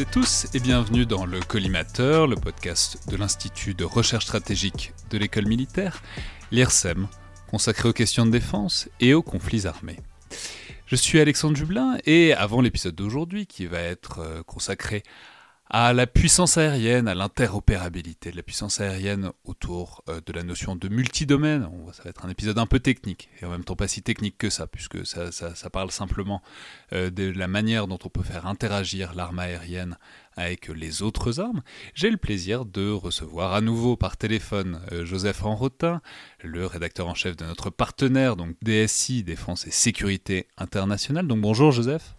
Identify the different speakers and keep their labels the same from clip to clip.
Speaker 1: et tous et bienvenue dans le Collimateur, le podcast de l'Institut de recherche stratégique de l'école militaire, l'IRSEM, consacré aux questions de défense et aux conflits armés. Je suis Alexandre Jublin et avant l'épisode d'aujourd'hui qui va être euh, consacré à la puissance aérienne, à l'interopérabilité de la puissance aérienne autour euh, de la notion de multidomaine. Ça va être un épisode un peu technique, et en même temps pas si technique que ça, puisque ça, parle simplement euh, de la manière dont on peut faire interagir l'arme aérienne avec les autres armes. J'ai le plaisir de recevoir à nouveau par téléphone euh, Joseph Enrotin, le rédacteur en chef de notre partenaire, donc DSI, Défense et Sécurité Internationale. Donc bonjour Joseph.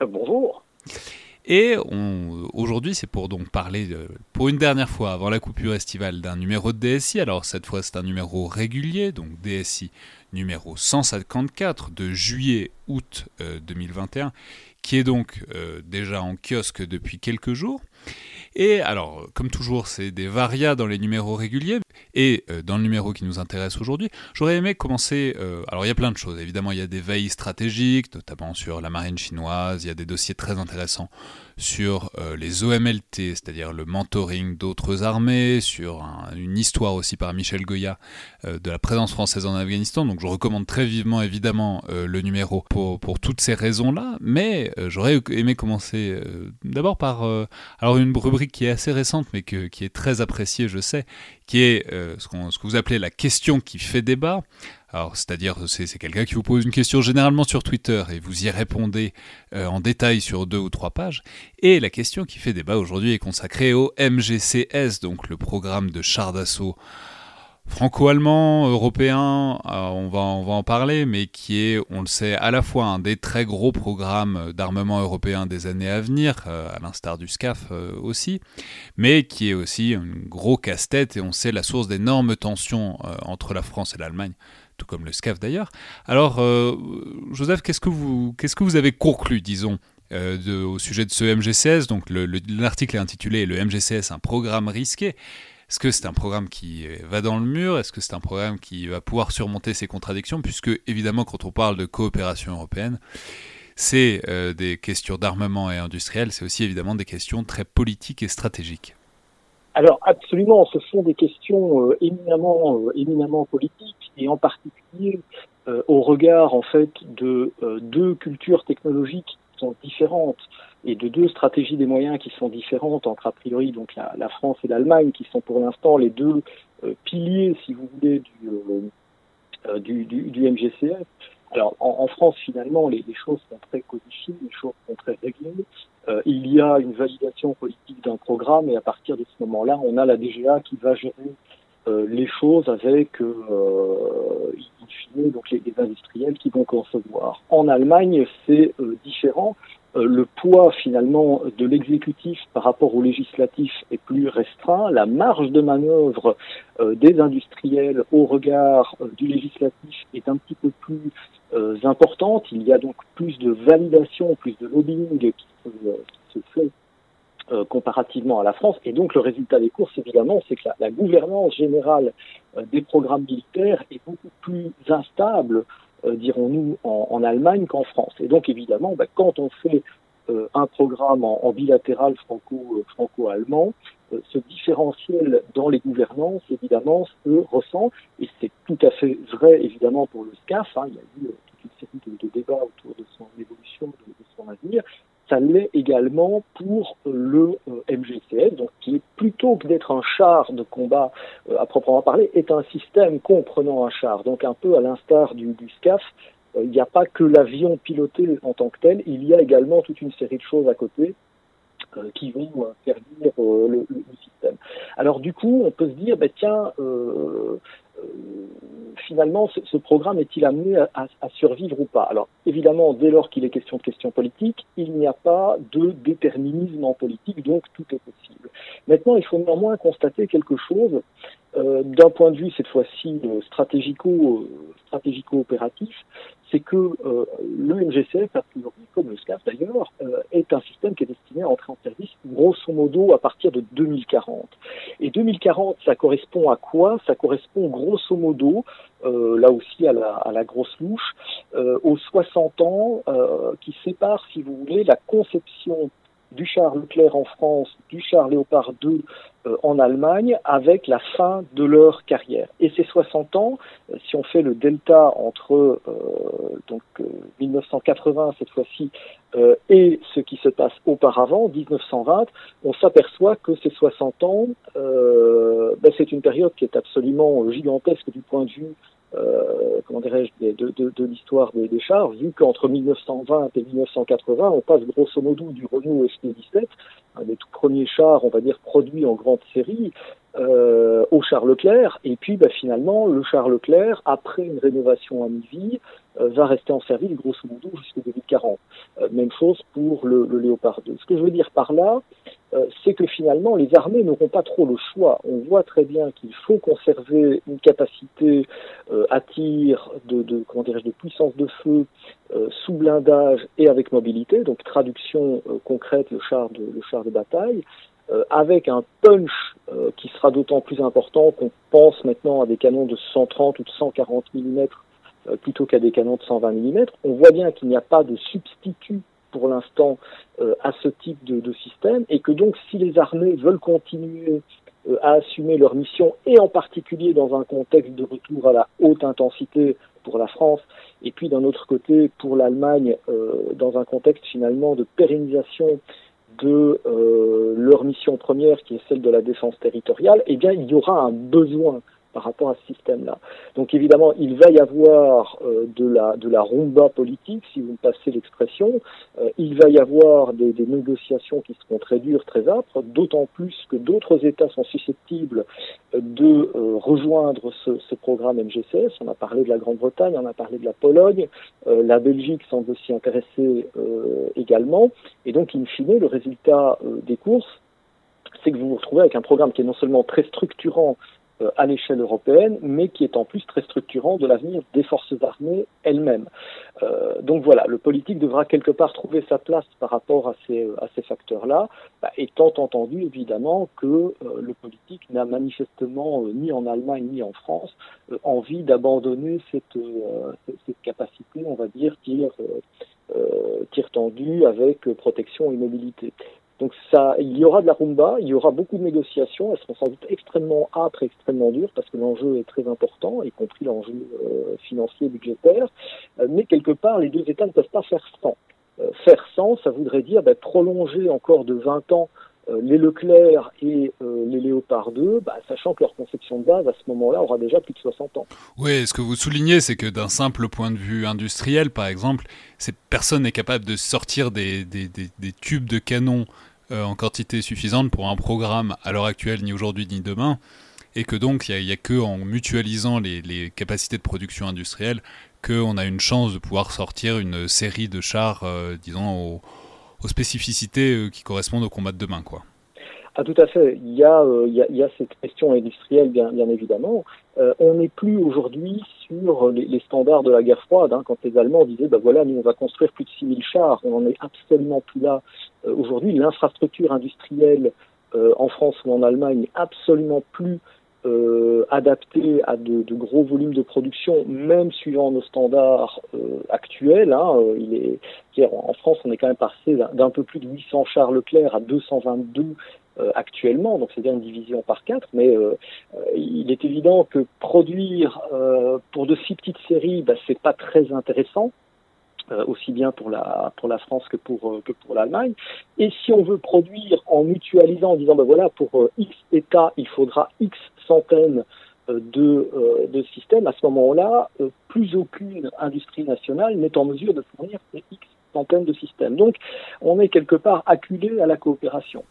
Speaker 2: bonjour.
Speaker 1: Et aujourd'hui, c'est pour donc parler, pour une dernière fois, avant la coupure estivale, d'un numéro de DSI. Alors cette fois, c'est un numéro régulier, donc DSI numéro 154 de juillet-août 2021, euh, qui est donc euh, déjà en kiosque depuis quelques jours. Et alors, comme toujours, c'est des varias dans les numéros réguliers. Et euh, dans le numéro qui nous intéresse aujourd'hui, j'aurais aimé commencer. Euh, alors, il y a plein de choses. Évidemment, il y a des veilles stratégiques, notamment sur la marine chinoise. Il y a des dossiers très intéressants sur euh, les OMLT, c'est-à-dire le mentoring d'autres armées, sur une histoire aussi par Michel Goya de la présence française en Afghanistan. Donc, je recommande très vivement, évidemment, le numéro pour, toutes ces raisons-là. Mais j'aurais aimé commencer d'abord par alors une rubrique qui est assez récente, mais qui est très appréciée, je sais, qui est euh, ce, que vous appelez la question qui fait débat. Alors, c'est-à-dire, c'est quelqu'un qui vous pose une question généralement sur Twitter et vous y répondez euh, en détail sur deux ou trois pages. Et la question qui fait débat aujourd'hui est consacrée au MGCS, donc le programme de char d'assaut franco-allemand, européen, euh, on, va, on va en parler, mais qui est, on le sait, à la fois un des très gros programmes d'armement européen des années à venir, euh, à l'instar du SCAF aussi, mais qui est aussi un gros casse-tête, et on sait la source d'énormes tensions entre la France et l'Allemagne tout comme le SCAF d'ailleurs. Alors, Joseph, qu'est-ce que vous, avez conclu, disons, de, au sujet de ce MGCS Donc, l'article est intitulé Le MGCS, un programme risqué. Est-ce que c'est un programme qui va dans le mur? Est-ce que c'est un programme qui va pouvoir surmonter ces contradictions? Puisque, évidemment, quand on parle de coopération européenne, c'est euh, des questions d'armement et industriel, c'est aussi évidemment des questions très politiques et stratégiques.
Speaker 2: Alors absolument, ce sont des questions euh, euh, éminemment politiques et en particulier au regard en fait de deux cultures technologiques qui sont différentes et de deux stratégies des moyens qui sont différentes entre a priori donc la, la France et l'Allemagne, qui sont pour l'instant les deux euh, piliers, si vous voulez, du, euh, euh, du, du, MGCF. Alors en, en France, finalement, les, les, choses sont très codifiées, les choses sont très réglées. il y a une validation politique d'un programme et à partir de ce moment-là, on a la DGA qui va gérer les choses avec, euh, donc les, industriels qui vont concevoir. En Allemagne, c'est différent. Euh, le poids finalement de l'exécutif par rapport au législatif est plus restreint, la marge de manœuvre euh, des industriels au regard euh, du législatif est un petit peu plus importante, il y a donc plus de validation, plus de lobbying qui se, fait comparativement à la France. Et donc le résultat des courses, évidemment, c'est que la, gouvernance générale des programmes militaires est beaucoup plus instable euh, dirons-nous, en, en, Allemagne qu'en France. Et donc, évidemment, bah, quand on fait un programme en, bilatéral franco, franco-allemand, ce différentiel dans les gouvernances, évidemment, se ressent, et c'est tout à fait vrai, évidemment, pour le SCAF. Hein, il y a eu toute une série de, débats autour de son évolution, de, de son avenir ça l'est également pour le euh, MGCS, donc qui est plutôt que d'être un char de combat euh, à proprement parler, est un système comprenant un char. Donc un peu à l'instar du, SCAF, euh, il n'y a pas que l'avion piloté en tant que tel, il y a également toute une série de choses à côté qui vont servir le, le, système. Alors du coup, on peut se dire, ben, tiens, finalement, ce, programme est-il amené à, survivre ou pas? Alors, évidemment, dès lors qu'il est question de questions politiques, il n'y a pas de déterminisme en politique, donc tout est possible. Maintenant, il faut néanmoins constater quelque chose euh, d'un point de vue cette fois-ci euh, euh, stratégico-opératif, c'est que euh, le MGCF, comme le SCAF d'ailleurs, euh, est un système qui est destiné à entrer en service grosso modo à partir de 2040. Et 2040, ça correspond à quoi? Ça correspond grosso modo, euh, là aussi à la, à la grosse louche, aux 60 ans qui séparent, si vous voulez, la conception du char Leclerc en France, du char Léopard 2 euh, en Allemagne, avec la fin de leur carrière. Et ces 60 ans, euh, si on fait le delta entre euh, donc 1980 cette fois-ci et ce qui se passe auparavant, 1920, on s'aperçoit que ces 60 ans, ben, c'est une période qui est absolument gigantesque du point de vue euh, comment dirais-je, de, de, de l'histoire des, des, chars, vu qu'entre 1920 et 1980, on passe grosso modo du Renault SP-17, un des tout premiers chars, on va dire, produits en grande série, euh, au char Leclerc, et puis bah, finalement, le char Leclerc, après une rénovation à mi-vie, euh, va rester en service grosso modo jusqu'en 2040. Euh, même chose pour le, le, Léopard 2. Ce que je veux dire par là, euh, c'est que finalement, les armées n'auront pas trop le choix. On voit très bien qu'il faut conserver une capacité à tir de, de, comment de puissance de feu sous blindage et avec mobilité, donc traduction concrète, le char de, le char de bataille, avec un punch qui sera d'autant plus important qu'on pense maintenant à des canons de 130 ou de 140 mm euh, plutôt qu'à des canons de 120 mm. On voit bien qu'il n'y a pas de substitut pour l'instant euh, à ce type de, de, système et que donc si les armées veulent continuer euh, à assumer leur mission et en particulier dans un contexte de retour à la haute intensité pour la France et puis d'un autre côté pour l'Allemagne dans un contexte finalement de pérennisation de leur mission première qui est celle de la défense territoriale, eh bien il y aura un besoin par rapport à ce système-là. Donc évidemment, il va y avoir euh, de, la, de la rumba politique, si vous me passez l'expression. Euh, il va y avoir des, des, négociations qui seront très dures, très âpres, d'autant plus que d'autres États sont susceptibles euh, de rejoindre ce, ce, programme MGCS. On a parlé de la Grande-Bretagne, on a parlé de la Pologne, la Belgique semble s'y intéresser également. Et donc, in fine, le résultat des courses, c'est que vous vous retrouvez avec un programme qui est non seulement très structurant euh, à l'échelle européenne, mais qui est en plus très structurant de l'avenir des forces armées elles-mêmes. Euh, donc voilà, le politique devra quelque part trouver sa place par rapport à ces, à ces facteurs-là, bah, étant entendu évidemment que euh, le politique n'a manifestement euh, ni en Allemagne ni en France euh, envie d'abandonner cette, cette capacité, on va dire, tir, tir tendu avec protection et mobilité. Donc ça, il y aura de la rumba, il y aura beaucoup de négociations, elles seront sans doute extrêmement âpres extrêmement dures parce que l'enjeu est très important, y compris l'enjeu euh, financier, budgétaire. Euh, mais quelque part, les deux États ne peuvent pas faire sans. Euh, faire sans, ça voudrait dire bah, prolonger encore de 20 ans euh, les Leclerc et euh, les Léopard 2, bah, sachant que leur conception de base à ce moment-là aura déjà plus de 60 ans.
Speaker 1: Oui, ce que vous soulignez, c'est que d'un simple point de vue industriel, par exemple, personne n'est capable de sortir des tubes de canon euh, en quantité suffisante pour un programme à l'heure actuelle, ni aujourd'hui ni demain, et que donc il n'y a, a, que en mutualisant les, capacités de production industrielle qu'on a une chance de pouvoir sortir une série de chars, euh, disons, aux, aux, spécificités euh, qui correspondent au combat de demain, quoi.
Speaker 2: Ah, tout à fait. Il y a, euh, cette question industrielle, bien, évidemment. Euh, on n'est plus aujourd'hui sur les, standards de la guerre froide, hein, quand les Allemands disaient, ben voilà, nous on va construire plus de 6000 chars. On n'en est absolument plus là euh, aujourd'hui. L'infrastructure industrielle en France ou en Allemagne n'est absolument plus euh, adapté à de, gros volumes de production, même suivant nos standards actuels. Hein, en France, on est quand même passé d'un peu plus de 800 chars Leclerc à 222 actuellement, donc c'est-à-dire une division par quatre. Mais il est évident que produire pour de si petites séries, bah, c'est pas très intéressant. Euh, aussi bien pour la pour la France que pour euh, que pour l'Allemagne. Et si on veut produire en mutualisant, en disant ben voilà pour euh, X États il faudra X centaines de, de systèmes, à ce moment-là, plus aucune industrie nationale n'est en mesure de fournir ces X centaines de systèmes. Donc, on est quelque part acculé à la coopération.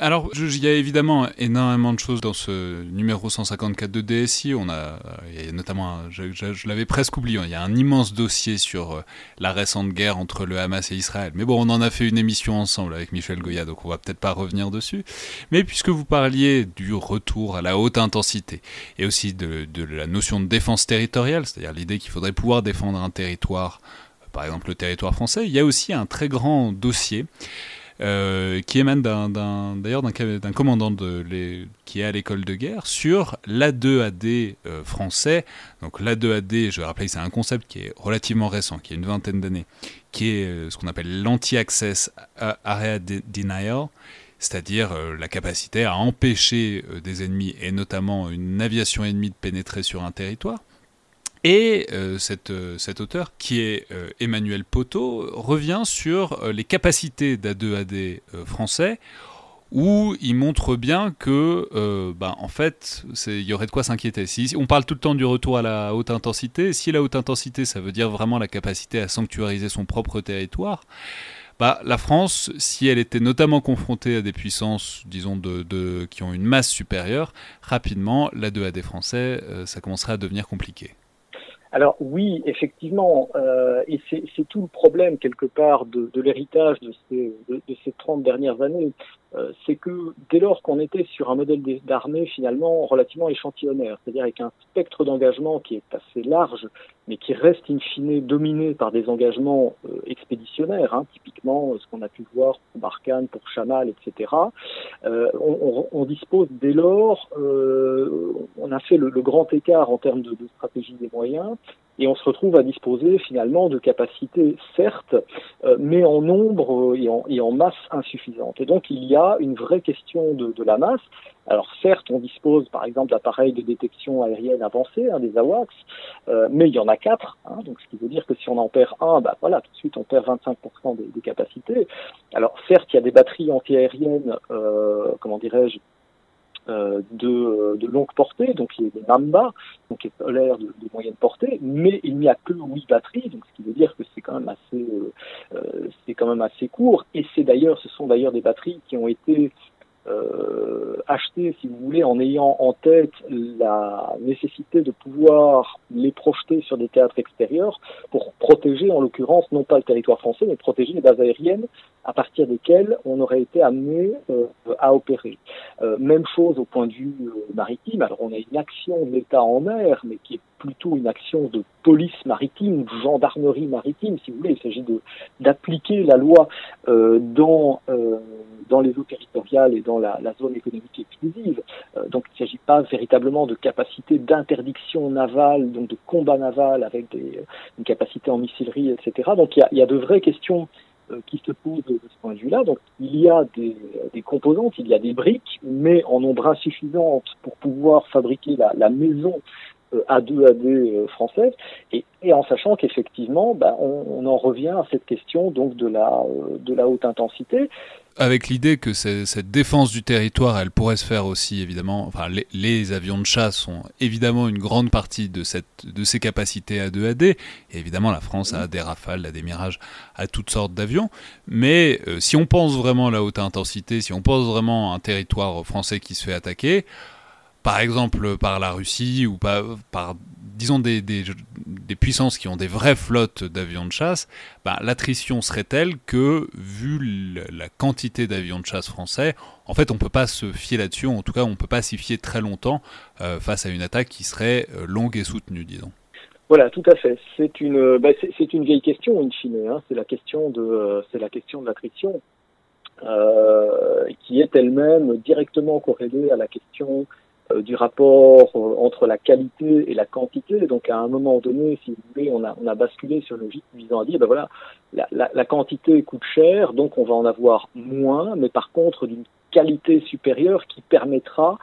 Speaker 1: Alors, il y a évidemment énormément de choses dans ce numéro 154 de DSI. On a, il y a notamment, je, l'avais presque oublié, il y a un immense dossier sur euh, la récente guerre entre le Hamas et Israël. Mais bon, on en a fait une émission ensemble avec Michel Goya, donc on va peut-être pas revenir dessus. Mais puisque vous parliez du retour à la haute intensité et aussi de la notion de défense territoriale, c'est-à-dire l'idée qu'il faudrait pouvoir défendre un territoire, par exemple le territoire français, il y a aussi un très grand dossier euh, qui émane d'ailleurs d'un commandant qui est à l'école de guerre sur l'A2AD euh, français. Donc l'A2AD, je vais rappeler, c'est un concept qui est relativement récent, qui a une vingtaine d'années, qui est euh, ce qu'on appelle l'anti-access area denial c'est-à-dire la capacité à empêcher des ennemis, et notamment une aviation ennemie, de pénétrer sur un territoire. Et euh, euh, cet auteur, qui est euh, Emmanuel Poteau, revient sur les capacités d'A2AD français, où il montre bien que, bah, en fait, il y aurait de quoi s'inquiéter. Si, on parle tout le temps du retour à la haute intensité, si la haute intensité, ça veut dire vraiment la capacité à sanctuariser son propre territoire, bah, la France, si elle était notamment confrontée à des puissances, disons, qui ont une masse supérieure, rapidement, la 2AD français, ça commencerait à devenir compliqué.
Speaker 2: Alors oui, effectivement, euh, et c'est tout le problème quelque part de, l'héritage de ces, de, de, ces 30 dernières années. Euh, c'est que dès lors qu'on était sur un modèle d'armée finalement relativement échantillonnaire, c'est-à-dire avec un spectre d'engagement qui est assez large, mais qui reste in fine dominé par des engagements euh, expéditionnaires, hein, typiquement ce qu'on a pu voir pour Barkhane, pour Chamal, etc. Euh, on, dispose dès lors, euh, on a fait le, le, grand écart en termes de, de stratégie des moyens, et on se retrouve à disposer finalement de capacités, certes, euh, mais en nombre et en, et en, masse insuffisante. Et donc il y a une vraie question de, la masse. Alors certes, on dispose par exemple d'appareils de détection aérienne avancés, hein, des AWACS, euh, mais il y en a quatre, hein, donc ce qui veut dire que si on en perd un, bah voilà, tout de suite on perd 25% des, capacités. Alors certes, il y a des batteries antiaériennes, euh, comment dirais-je, euh, de, de, longue portée, donc il y a des Mamba, donc qui est l'air de, de, moyenne portée, mais il n'y a que 8 batteries, donc ce qui veut dire que c'est quand même assez, euh, euh, c'est quand même assez court. Et c'est d'ailleurs, ce sont d'ailleurs des batteries qui ont été euh, acheter, si vous voulez, en ayant en tête la nécessité de pouvoir les projeter sur des théâtres extérieurs pour protéger, en l'occurrence, non pas le territoire français, mais protéger les bases aériennes à partir desquelles on aurait été amené euh, à opérer. Euh, même chose au point de vue maritime. Alors on a une action de l'État en mer, mais qui est plutôt une action de police maritime, de gendarmerie maritime, si vous voulez. Il s'agit d'appliquer la loi euh, dans euh, dans les eaux territoriales et dans la, la zone économique exclusive. Euh, donc il ne s'agit pas véritablement de capacité d'interdiction navale, donc de combat naval avec des, une capacité en missilerie, etc. Donc il y a, y a de vraies questions euh, qui se posent de ce point de vue-là. Donc il y a des, des, composantes, il y a des briques, mais en nombre insuffisant pour pouvoir fabriquer la, la maison a2AD euh, française, et, en sachant qu'effectivement, bah, on, en revient à cette question donc de la, de la haute intensité
Speaker 1: avec l'idée que cette défense du territoire, elle pourrait se faire aussi évidemment. Enfin, les, avions de chasse sont évidemment une grande partie de cette de ces capacités à 2AD. Et évidemment, la France a des Rafales, a des Mirages, a toutes sortes d'avions. Mais euh, si on pense vraiment à la haute intensité, si on pense vraiment à un territoire français qui se fait attaquer, par exemple par la Russie ou par, par disons des, des, puissances qui ont des vraies flottes d'avions de chasse, ben, l'attrition serait telle que, vu la quantité d'avions de chasse français, en fait on ne peut pas se fier là-dessus, en tout cas on ne peut pas s'y fier très longtemps euh, face à une attaque qui serait euh, longue et soutenue, disons.
Speaker 2: Voilà, tout à fait. C'est une, bah, c'est une vieille question, in fine. Hein. C'est la question de, euh, c'est la question de l'attrition, euh, qui est elle-même directement corrélée à la question du rapport entre la qualité et la quantité. Donc à un moment donné, si vous voulez, on a, on a basculé sur une logique visant à dire, ben voilà, la, quantité coûte cher, donc on va en avoir moins, mais par contre d'une qualité supérieure qui permettra,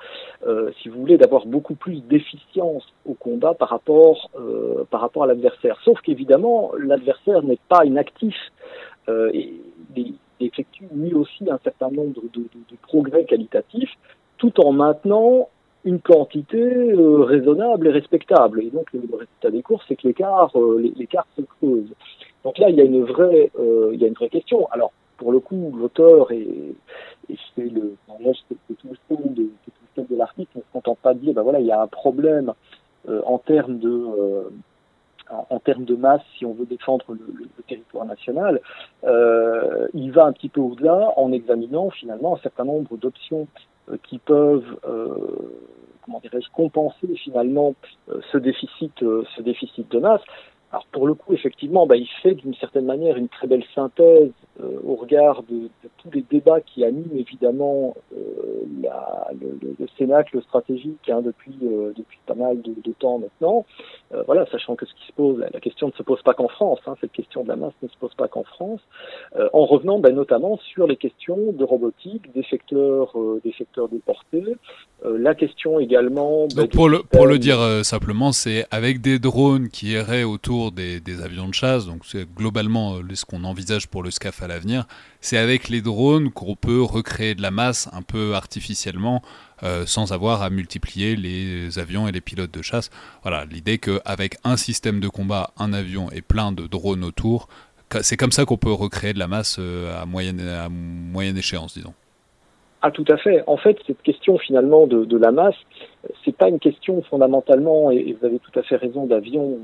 Speaker 2: euh, si vous voulez, d'avoir beaucoup plus d'efficience au combat par rapport, euh, par rapport à l'adversaire. Sauf qu'évidemment, l'adversaire n'est pas inactif. Euh, et, il effectue lui aussi un certain nombre de progrès qualitatifs, tout en maintenant une quantité euh, raisonnable et respectable. Et donc le, résultat des courses, c'est que l'écart, se creuse. Donc là, il y a une vraie, euh, il y a une vraie question. Alors pour le coup, l'auteur et, c'est le, tout le de, de l'article, ne se contente pas de dire, ben voilà, il y a un problème euh, en termes de termes de masse, si on veut défendre le, territoire national, il va un petit peu au-delà en examinant finalement un certain nombre d'options qui peuvent euh, comment dirais-je compenser finalement euh, ce déficit ce déficit de masse. Alors pour le coup, effectivement, bah, il fait d'une certaine manière une très belle synthèse euh, au regard de, de, tous les débats qui animent évidemment euh, la, le, le, le, Cénacle stratégique hein, depuis, euh, depuis pas mal de, de temps maintenant. Euh, voilà, sachant que ce qui se pose, la, question ne se pose pas qu'en France, hein, cette question de la masse ne se pose pas qu'en France, euh, en revenant bah, notamment sur les questions de robotique, des secteurs, des secteurs déportés, la question également.
Speaker 1: Bah, Donc pour, le, pour le dire simplement, c'est avec des drones qui erraient autour des, des avions de chasse, donc c'est globalement ce qu'on envisage pour le SCAF l'avenir, c'est avec les drones qu'on peut recréer de la masse un peu artificiellement euh, sans avoir à multiplier les avions et les pilotes de chasse. Voilà, l'idée qu'avec un système de combat, un avion et plein de drones autour, c'est comme ça qu'on peut recréer de la masse euh, à moyenne, à moyenne échéance, disons.
Speaker 2: Ah, tout à fait. En fait, cette question finalement de, de la masse, c'est pas une question fondamentalement, et vous avez tout à fait raison, d'avion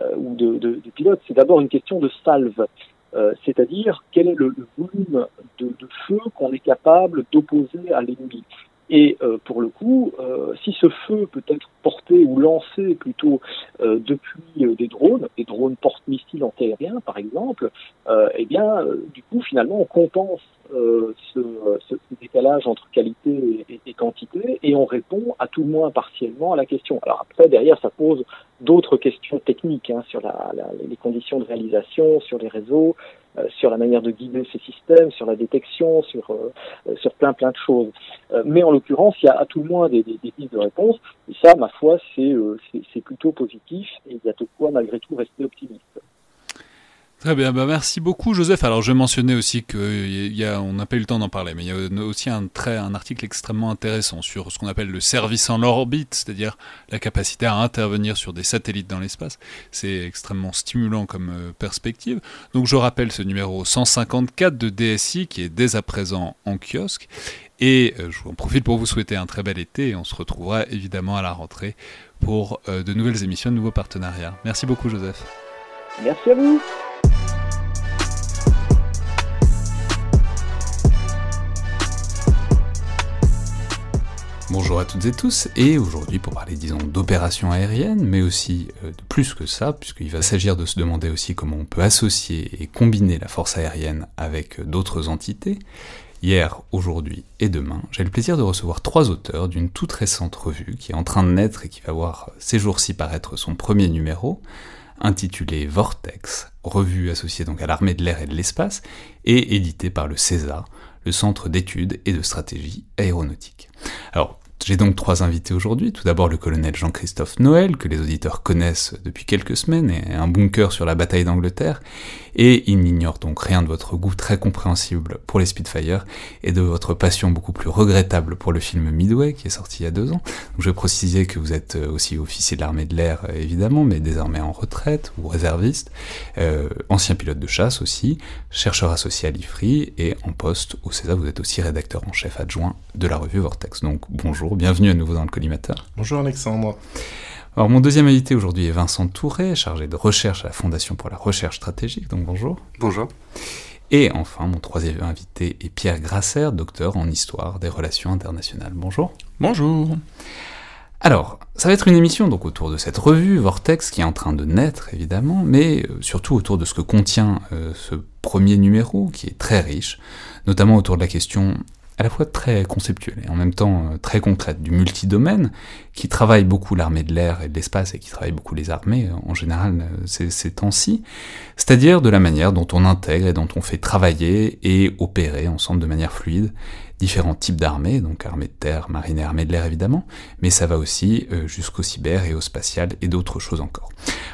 Speaker 2: euh, ou de, de, de pilote, c'est d'abord une question de salve. Euh, c'est-à-dire quel est le, volume de, feu qu'on est capable d'opposer à l'ennemi? Et euh, pour le coup, euh, si ce feu peut être ou lancé plutôt euh, depuis des drones, des drones porte-missiles antiaériens par exemple, eh bien, du coup, finalement, on compense ce, décalage entre qualité et, quantité et on répond à tout le moins partiellement à la question. Alors après, derrière, ça pose d'autres questions techniques hein, sur les conditions de réalisation, sur les réseaux, euh, sur la manière de guider ces systèmes, sur la détection, sur, euh, sur plein plein de choses. Euh, mais en l'occurrence, il y a à tout le moins des, des, des pistes de réponse, et ça, ma foi, c'est plutôt positif, et il y a de quoi malgré tout rester optimiste.
Speaker 1: Très bien, bah merci beaucoup Joseph. Alors je mentionnais aussi qu'on n'a pas eu le temps d'en parler, mais il y a aussi un, très, un article extrêmement intéressant sur ce qu'on appelle le service en orbite, c'est-à-dire la capacité à intervenir sur des satellites dans l'espace. C'est extrêmement stimulant comme euh, perspective. Donc je rappelle ce numéro 154 de DSI qui est dès à présent en kiosque. Et euh, je vous en profite pour vous souhaiter un très bel été et on se retrouvera évidemment à la rentrée pour euh, de nouvelles émissions, de nouveaux partenariats. Merci beaucoup Joseph.
Speaker 2: Merci à vous.
Speaker 1: Bonjour à toutes et tous, et aujourd'hui pour parler disons d'opérations aériennes, mais aussi euh, de plus que ça, puisqu'il va s'agir de se demander aussi comment on peut associer et combiner la force aérienne avec euh, d'autres entités. Hier, aujourd'hui et demain, j'ai le plaisir de recevoir trois auteurs d'une toute récente revue qui est en train de naître et qui va voir ces jours-ci paraître son premier numéro, intitulé Vortex, revue associée donc à l'armée de l'air et de l'espace, et édité par le CESA, le Centre d'études et de stratégie aéronautique. J'ai donc trois invités aujourd'hui. Tout d'abord le colonel Jean-Christophe Noël, que les auditeurs connaissent depuis quelques semaines, et un bunker sur la bataille d'Angleterre, et il n'ignore donc rien de votre goût très compréhensible pour les Spitfire, et de votre passion beaucoup plus regrettable pour le film Midway, qui est sorti il y a deux ans. Je vais préciser que vous êtes aussi officier de l'armée de l'air, évidemment, mais désormais en retraite, ou réserviste, euh, ancien pilote de chasse aussi, chercheur associé à l'IFRI, et en poste au CESA, vous êtes aussi rédacteur en chef adjoint de la revue Vortex. Donc bonjour bienvenue à nouveau dans le collimateur.
Speaker 3: Bonjour Alexandre.
Speaker 1: Alors mon deuxième invité aujourd'hui est Vincent Touré, chargé de recherche à la Fondation pour la recherche stratégique, donc bonjour.
Speaker 4: Bonjour.
Speaker 1: Et enfin, mon troisième invité est Pierre Grasser, docteur en histoire des relations internationales. Bonjour.
Speaker 5: Bonjour.
Speaker 1: Alors, ça va être une émission donc autour de cette revue Vortex qui est en train de naître évidemment, mais euh, surtout autour de ce que contient euh, ce premier numéro qui est très riche, notamment autour de la question à la fois très conceptuelle et en même temps euh, très concrète, du multidomaine, qui travaille beaucoup l'armée de l'air et de l'espace et qui travaille beaucoup les armées euh, en général ces, ces temps-ci, c'est-à-dire de la manière dont on intègre et dont on fait travailler et opérer ensemble de manière fluide différents types d'armées, donc armée de terre, marine et armée de l'air évidemment, mais ça va aussi euh, jusqu'au cyber et au spatial et d'autres choses encore.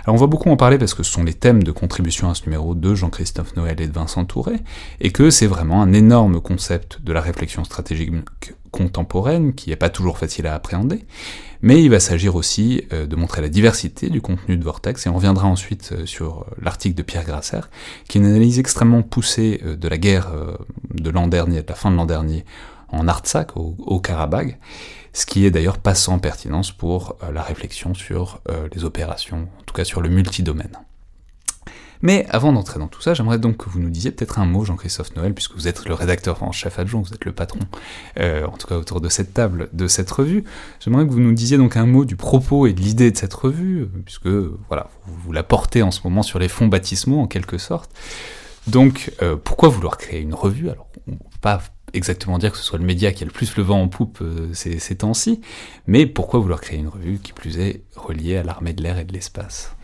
Speaker 1: Alors on va beaucoup en parler parce que ce sont les thèmes de contribution à ce numéro de Jean-Christophe Noël et de Vincent Touré, et que c'est vraiment un énorme concept de la réflexion stratégique contemporaine qui n'est pas toujours facile à appréhender, mais il va s'agir aussi euh, de montrer la diversité du contenu de Vortex, et on reviendra ensuite euh, sur euh, l'article de Pierre Grasser, qui est une analyse extrêmement poussée de la guerre de l'an dernier, de la fin de l'an dernier, en Artsakh, au, au Karabagh, ce qui est d'ailleurs pas sans pertinence pour la réflexion sur les opérations, en tout cas sur le multidomaine. Mais avant d'entrer dans tout ça, j'aimerais donc que vous nous disiez peut-être un mot, Jean-Christophe Noël, puisque vous êtes le rédacteur en chef adjoint, vous êtes le patron, euh, en tout cas autour de cette table, de cette revue. J'aimerais que vous nous disiez donc un mot du propos et de l'idée de cette revue, puisque voilà, vous, la portez en ce moment sur les fonds baptismaux en quelque sorte. Donc, euh, pourquoi vouloir créer une revue? Alors, on ne peut pas exactement dire que ce soit le média qui a le plus le vent en poupe euh, ces, ces temps-ci, mais pourquoi vouloir créer une revue qui plus est reliée à l'armée de l'air et de l'espace?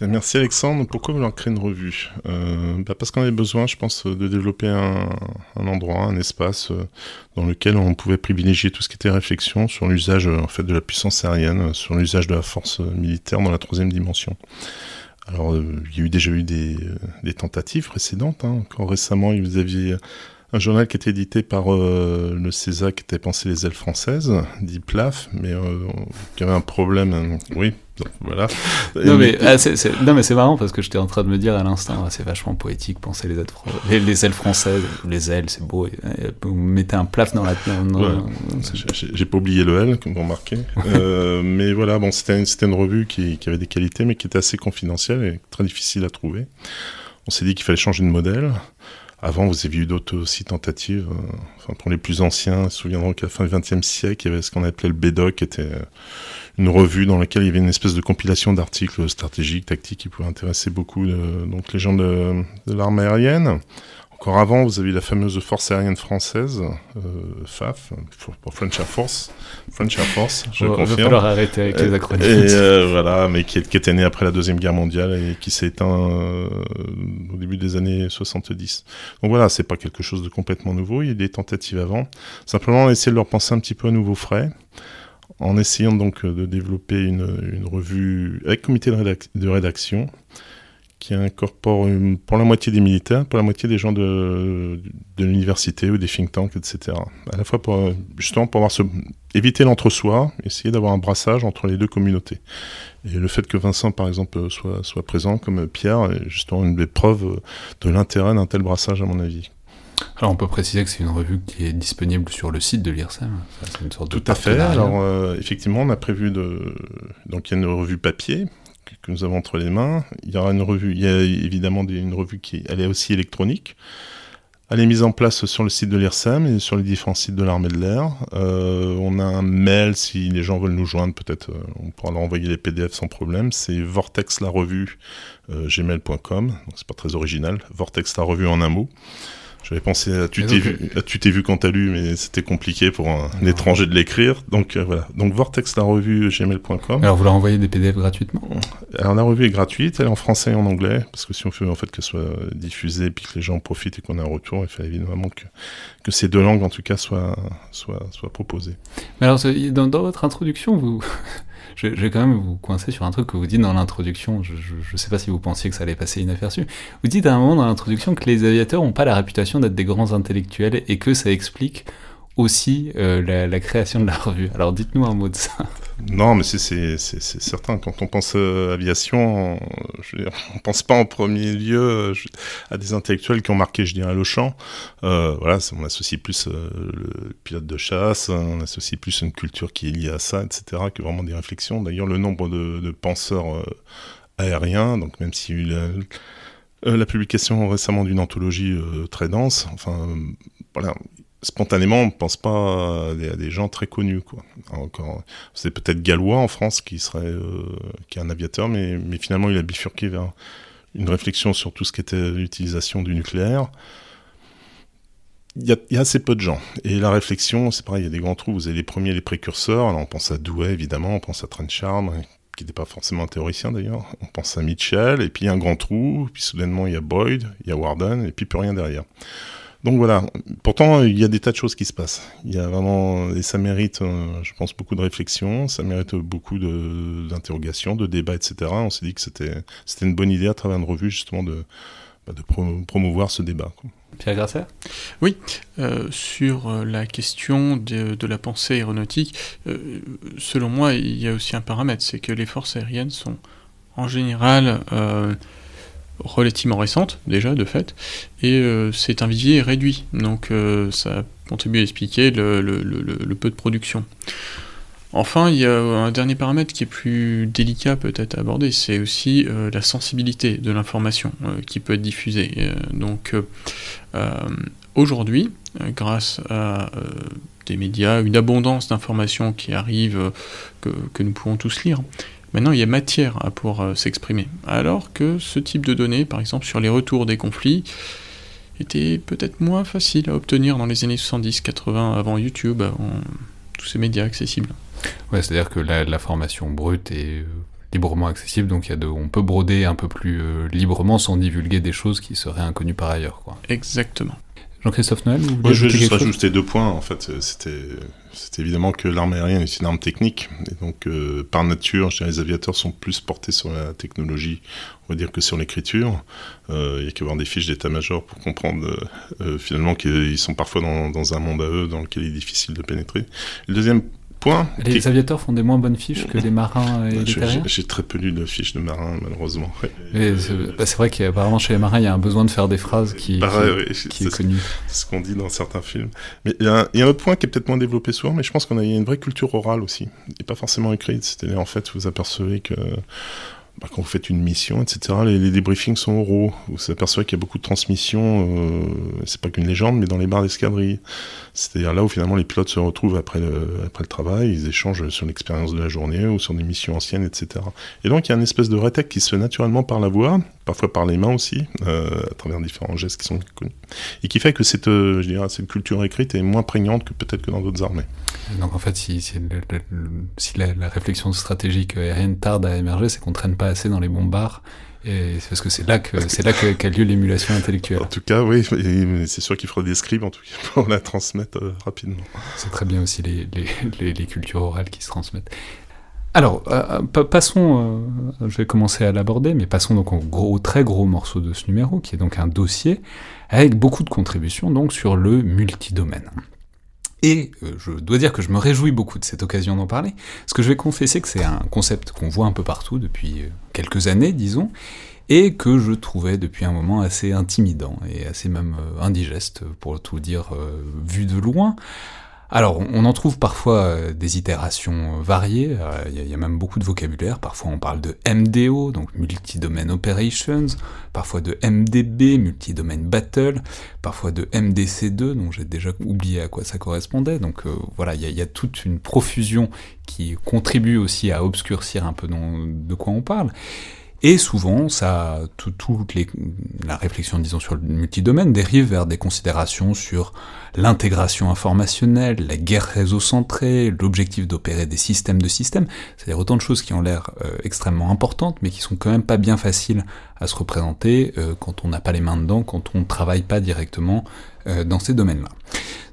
Speaker 3: Merci Alexandre. Pourquoi vouloir créer une revue euh, bah Parce qu'on avait besoin, je pense, de développer un, endroit, un espace euh, dans lequel on pouvait privilégier tout ce qui était réflexion sur l'usage en fait de la puissance aérienne, sur l'usage de la force militaire dans la troisième dimension. Alors, euh, il y a eu déjà eu des, tentatives précédentes. Hein. Récemment, vous aviez un journal qui était édité par euh, le CESA qui était pensé les ailes françaises, dit PLAF, mais euh, qui avait un problème. Hein. oui, voilà.
Speaker 1: Non mais, ah, non mais c'est marrant parce que j'étais en train de me dire à l'instant, ah, c'est vachement poétique, penser les ailes, les, les ailes françaises, les ailes, c'est beau. Vous mettez un plaf dans la.
Speaker 3: Ouais, J'ai pas oublié le L, comme vous remarquez. euh, mais voilà, bon, c'était une, une, revue qui, qui avait des qualités, mais qui était assez confidentielle et très difficile à trouver. On s'est dit qu'il fallait changer de modèle. Avant, vous aviez eu d'autres aussi tentatives. Euh, enfin, pour les plus anciens, se souviendront qu'à la fin du XXe siècle, il y avait ce qu'on appelait le BEDOC, qui était euh, une revue dans laquelle il y avait une espèce de compilation d'articles stratégiques, tactiques, qui pouvaient intéresser beaucoup donc les gens de, de l'armée aérienne. Encore avant, vous avez la fameuse force aérienne française, euh, FAF, pour French Air Force. French Air Force, je
Speaker 1: confirme. Il va falloir arrêter avec les acronymes.
Speaker 3: Et euh, voilà, mais qui, qui, était née après la Deuxième Guerre mondiale et qui s'est éteint euh, au début des années 70. Donc voilà, c'est pas quelque chose de complètement nouveau, il y a eu des tentatives avant. Simplement, on a essayé de leur penser un petit peu à nouveau frais en essayant donc de développer une, une revue avec comité de, rédac de rédaction qui incorpore une, pour la moitié des militaires, pour la moitié des gens de, de l'université ou des think tanks, etc. À la fois pour justement pour avoir ce, éviter l'entre-soi, essayer d'avoir un brassage entre les deux communautés. Et le fait que Vincent, par exemple, soit, soit présent comme Pierre est justement une des preuves de l'intérêt d'un tel brassage, à mon avis.
Speaker 1: Alors on peut préciser que c'est une revue qui est disponible sur le site de l'IRSEM.
Speaker 3: Tout à fait. Alors euh, effectivement, on a prévu de donc il y a une revue papier nous avons entre les mains. Il y aura une revue, il y a évidemment une revue qui elle est aussi électronique. Elle est mise en place sur le site de l'IRSEM et sur les différents sites de l'armée de l'air. Euh, on a un mail, si les gens veulent nous joindre, peut-être euh, on pourra leur envoyer les PDF sans problème. C'est vortex la revue euh, gmail.com. C'est pas très original. Vortex la revue en un mot. J'avais pensé à tu t'es vu, tu t'es vu quand t'as lu, mais c'était compliqué pour un, un étranger de l'écrire. Donc euh, voilà. Donc Vortex la revue gmail.com.
Speaker 1: Alors vous leur envoyez des PDF gratuitement
Speaker 3: Alors la revue est gratuite, elle est en français et en anglais, parce que si on veut en fait qu'elle soit diffusée et puis que les gens profitent et qu'on ait un retour, il fallait évidemment que, que ces deux langues en tout cas soient, soient, soient proposées.
Speaker 1: Mais alors dans, dans votre introduction, vous je, vais quand même vous coincer sur un truc que vous dites dans l'introduction. Je ne sais pas si vous pensiez que ça allait passer inaperçu. Vous dites à un moment dans l'introduction que les aviateurs n'ont pas la réputation d'être des grands intellectuels et que ça explique aussi euh, la, création de la revue. Alors dites-nous un mot de ça.
Speaker 3: Non, mais c'est certain. Quand on pense euh, aviation, on pense pas en premier lieu euh, à des intellectuels qui ont marqué, je dirais, le champ. Euh, voilà, on associe plus euh, le pilote de chasse, on associe plus une culture qui est liée à ça, etc., que vraiment des réflexions. D'ailleurs, le nombre de, penseurs aériens, donc même eu la, la publication récemment d'une anthologie très dense, enfin, voilà, spontanément, on ne pense pas à des, gens très connus. C'est peut-être Gallois en France qui serait, euh, qui est un aviateur, mais, finalement il a bifurqué vers une réflexion sur tout ce qui était l'utilisation du nucléaire. il y, a assez peu de gens. Et la réflexion, c'est pareil, il y a des grands trous. Vous avez les premiers, les précurseurs. On pense à Douai, évidemment, on pense à Trenchard, qui n'était pas forcément un théoricien d'ailleurs. On pense à Mitchell, et puis il y a un grand trou, puis soudainement il y a Boyd, il y a Warden, et puis plus rien derrière. Donc voilà, pourtant il y a des tas de choses qui se passent. Il y a vraiment, et ça mérite, euh, je pense, beaucoup de réflexion, ça mérite beaucoup d'interrogations, de, débats, etc. On s'est dit que c'était une bonne idée à travers une revue justement de, bah, de promouvoir ce débat.
Speaker 1: Pierre Grasser
Speaker 4: Oui, euh, sur euh, la question de, la pensée aéronautique, selon moi, il y a aussi un paramètre, c'est que les forces aériennes sont en général relativement récente déjà de fait, et euh, c'est un vivier réduit, donc euh, ça contribue à expliquer le, peu de production. Enfin, il y a un dernier paramètre qui est plus délicat peut-être à aborder, c'est aussi euh, la sensibilité de l'information qui peut être diffusée. donc aujourd'hui, grâce à des médias, une abondance d'informations qui arrivent, que, nous pouvons tous lire, Maintenant, il y a matière à pouvoir euh, s'exprimer. Alors que ce type de données, par exemple sur les retours des conflits, était peut-être moins facile à obtenir dans les années 70-80, avant YouTube, avant tous ces médias accessibles.
Speaker 1: Ouais, c'est-à-dire que l'information brute est euh, librement accessible, donc il y a on peut broder un peu plus euh, librement sans divulguer des choses qui seraient inconnues par ailleurs. Quoi.
Speaker 4: Exactement.
Speaker 1: Jean-Christophe Noël
Speaker 3: vous Je vais juste rajouter deux points. En fait, c'était évidemment que l'arme aérienne est une arme technique. Et donc, euh, par nature, les aviateurs sont plus portés sur la technologie, on va dire, que sur l'écriture. Euh, il y a qu'à voir des fiches d'état-major pour comprendre euh, finalement qu'ils sont parfois dans, dans, un monde à eux dans lequel il est difficile de pénétrer. Le deuxième Point.
Speaker 1: Les aviateurs font des moins bonnes fiches que les marins et les terriens
Speaker 3: J'ai très peu lu de fiches de marins, malheureusement.
Speaker 1: Bah, c'est vrai qu'apparemment chez les marins, il y a un besoin de faire des phrases qui, qui, est, connu.
Speaker 3: C'est ce qu'on dit dans certains films. Mais il y, a un, autre point qui est peut-être moins développé souvent, mais je pense qu'on a une vraie culture orale aussi, et pas forcément écrite. C'est-à-dire, en fait, vous apercevez que bah, quand vous faites une mission, etc., les, débriefings sont oraux. Vous s'apercevez qu'il y a beaucoup de transmissions, euh, c'est pas qu'une légende, mais dans les barres d'escadrille. C'est-à-dire là où finalement les pilotes se retrouvent après le, après le travail, ils échangent sur l'expérience de la journée ou sur des missions anciennes, etc. Et donc il y a une espèce de rétec qui se fait naturellement par la voix, parfois par les mains aussi, euh, à travers différents gestes qui sont connus, et qui fait que cette, euh, je dirais, cette culture écrite est moins prégnante que peut-être que dans d'autres armées.
Speaker 1: Donc en fait, si, si, la, la, réflexion stratégique aérienne tarde à émerger, c'est qu'on traîne pas assez dans les bombards. Et c'est parce que c'est là que c'est là qu'a lieu l'émulation intellectuelle.
Speaker 3: En tout cas, oui, c'est sûr qu'il faudra des scribes en tout cas pour la transmettre euh, rapidement.
Speaker 1: C'est très bien aussi les, les, les, cultures orales qui se transmettent. Alors, euh, euh, passons, je vais commencer à l'aborder, mais passons donc au, gros, très gros morceau de ce numéro, qui est donc un dossier avec beaucoup de contributions donc sur le multidomaine. Et euh, je dois dire que je me réjouis beaucoup de cette occasion d'en parler, parce que je vais confesser que c'est un concept qu'on voit un peu partout depuis euh, quelques années, disons, et que je trouvais depuis un moment assez intimidant et assez même euh, indigeste, pour tout dire, vu de loin. Alors, on en trouve parfois euh, des itérations euh, variées, euh, il y, a même beaucoup de vocabulaire, parfois on parle de MDO, donc Multi-Domain Operations, parfois de MDB, Multi-Domain Battle, parfois de MDC2, dont j'ai déjà oublié à quoi ça correspondait, donc voilà, il y, a toute une profusion qui contribue aussi à obscurcir un peu de quoi on parle. Et souvent, ça, toute les, la réflexion, disons, sur le multidomaine dérive vers des considérations sur l'intégration informationnelle, la guerre réseau-centrée, l'objectif d'opérer des systèmes de systèmes, c'est-à-dire autant de choses qui ont l'air euh, extrêmement importantes, mais qui sont quand même pas bien faciles à se représenter euh, quand on n'a pas les mains dedans, quand on ne travaille pas directement euh, dans ces domaines-là.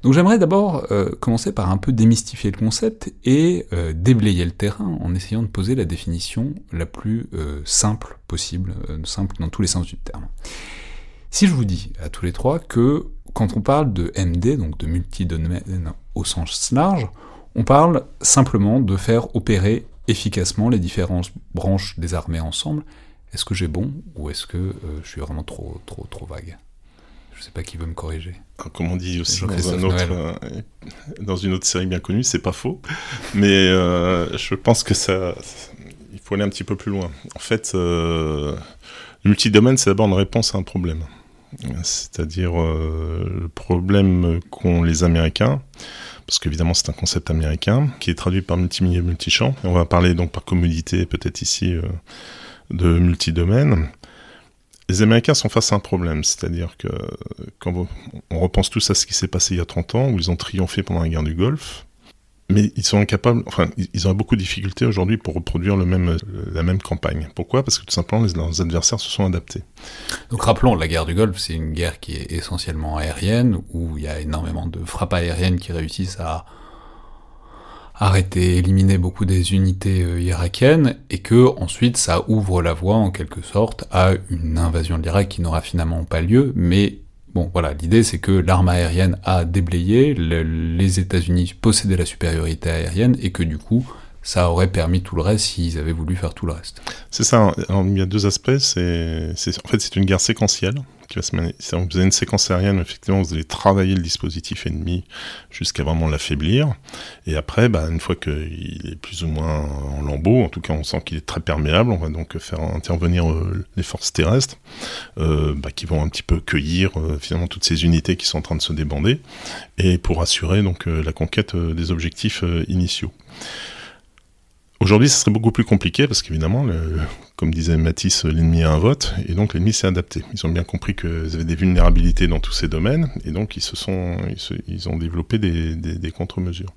Speaker 1: Donc j'aimerais d'abord euh, commencer par un peu démystifier le concept et euh, déblayer le terrain en essayant de poser la définition la plus simple possible, simple dans tous les sens du terme. Si je vous dis à tous les trois que quand on parle de MD, donc de multi-domaine au sens large, on parle simplement de faire opérer efficacement les différentes branches des armées ensemble. Est-ce que j'ai bon ou est-ce que je suis vraiment trop trop trop vague? Je sais pas qui veut me corriger.
Speaker 3: Ah, comme on dit aussi dans, un autre, euh, dans, une autre série bien connue, c'est pas faux. Mais euh, je pense que ça, il faut aller un petit peu plus loin. En fait, euh, le multidomaine, c'est d'abord une réponse à un problème. C'est-à-dire le problème qu'ont les Américains, parce qu'évidemment c'est un concept américain, qui est traduit par multimillier multichamp. Et on va parler donc par commodité peut-être ici de multidomaine les Américains sont face à un problème, c'est-à-dire que quand on repense tous à ce qui s'est passé il y a 30 ans, où ils ont triomphé pendant la guerre du Golfe, mais ils sont incapables, enfin, ils ont beaucoup de difficultés aujourd'hui pour reproduire la même campagne. Pourquoi? Parce que tout simplement, leurs adversaires se sont adaptés.
Speaker 1: Donc rappelons, la guerre du Golfe, c'est une guerre qui est essentiellement aérienne, où il y a énormément de frappes aériennes qui réussissent à arrêter, éliminer beaucoup des unités euh, irakiennes, et que ensuite ça ouvre la voie en quelque sorte à une invasion de l'Irak qui n'aura finalement pas lieu, mais Bon, voilà, l'idée c'est que l'arme aérienne a déblayé, les États-Unis possédaient la supériorité aérienne et que du coup, ça aurait permis tout le reste s'ils avaient voulu faire tout le reste.
Speaker 3: C'est ça. il y a deux aspects. C'est, en fait, c'est une guerre séquentielle qui va se vous avez une séquence aérienne, effectivement, vous allez travailler le dispositif ennemi jusqu'à vraiment l'affaiblir. Et après, bah, une fois qu'il est plus ou moins en lambeau, en tout cas, on sent qu'il est très perméable, on va donc faire intervenir euh, les forces terrestres, euh, bah, qui vont un petit peu cueillir euh, finalement toutes ces unités qui sont en train de se débander, et pour assurer donc la conquête des objectifs initiaux. Aujourd'hui, ça serait beaucoup plus compliqué parce qu'évidemment, comme disait Matisse, l'ennemi a un vote et donc l'ennemi s'est adapté. Ils ont bien compris qu'ils avaient des vulnérabilités dans tous ces domaines et donc ils se sont, ils, ont développé des, contre-mesures.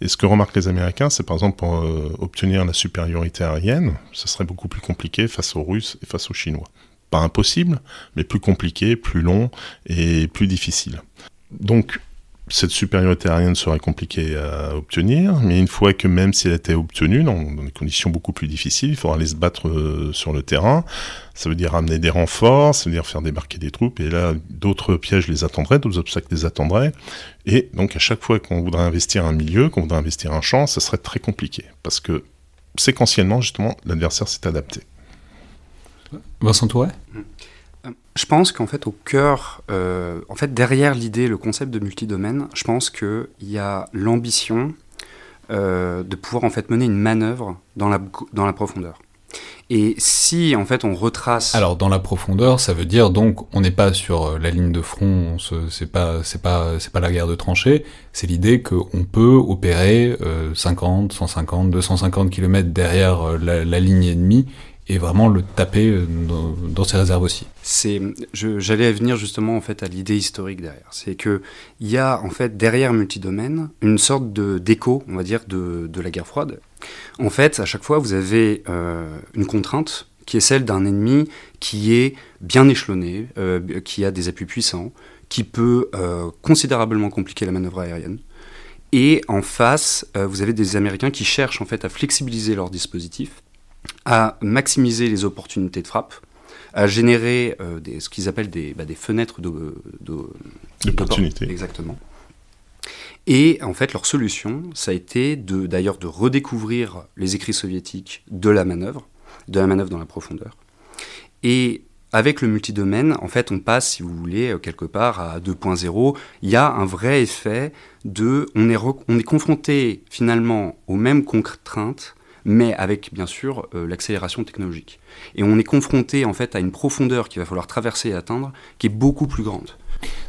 Speaker 3: Et ce que remarquent les Américains, c'est par exemple pour euh, obtenir la supériorité aérienne, ce serait beaucoup plus compliqué face aux Russes et face aux Chinois. Pas impossible, mais plus compliqué, plus long et plus difficile. Donc cette supériorité aérienne serait compliquée à obtenir, mais une fois que même si elle était obtenue, dans, des conditions beaucoup plus difficiles, il faudra aller se battre euh, sur le terrain. Ça veut dire amener des renforts, ça veut dire faire débarquer des troupes, et là, d'autres pièges les attendraient, d'autres obstacles les attendraient. Et donc, à chaque fois qu'on voudrait investir un milieu, qu'on voudrait investir un champ, ça serait très compliqué, parce que séquentiellement, justement, l'adversaire s'est adapté.
Speaker 1: Vincent Touret
Speaker 5: mmh. Je pense qu'en fait, au cœur, euh, en fait, derrière l'idée, le concept de multidomaine, je pense qu'il y a l'ambition euh, de pouvoir en fait mener une manœuvre dans la, dans la profondeur. Et si en fait on retrace.
Speaker 1: Alors dans la profondeur, ça veut dire donc on n'est pas sur euh, la ligne de front, c'est pas c'est pas c'est pas la guerre de tranchées, c'est l'idée qu'on peut opérer 50, 150, 250 km derrière la, la, ligne ennemie et vraiment le taper euh, dans, ses réserves aussi.
Speaker 5: C'est, j'allais venir justement en fait à l'idée historique derrière. C'est que il y a en fait derrière multidomaine une sorte de d'écho, on va dire, de, de, la guerre froide. En fait, à chaque fois, vous avez euh, une contrainte qui est celle d'un ennemi qui est bien échelonné, euh, qui a des appuis puissants, qui peut considérablement compliquer la manœuvre aérienne. Et en face, vous avez des Américains qui cherchent en fait à flexibiliser leur dispositif à maximiser les opportunités de frappe, à générer euh, des, ce qu'ils appellent des, bah, des fenêtres
Speaker 3: d'opportunité.
Speaker 5: Exactement. Et en fait, leur solution, ça a été d'ailleurs de, redécouvrir les écrits soviétiques de la manœuvre, de la manœuvre dans la profondeur. Et avec le multidomaine, en fait, on passe, si vous voulez, euh, quelque part à 2.0. Il y a un vrai effet de, on est, on est confronté finalement aux mêmes contraintes mais avec bien sûr euh, l'accélération technologique. Et on est confronté en fait à une profondeur qu'il va falloir traverser et atteindre qui est beaucoup plus grande.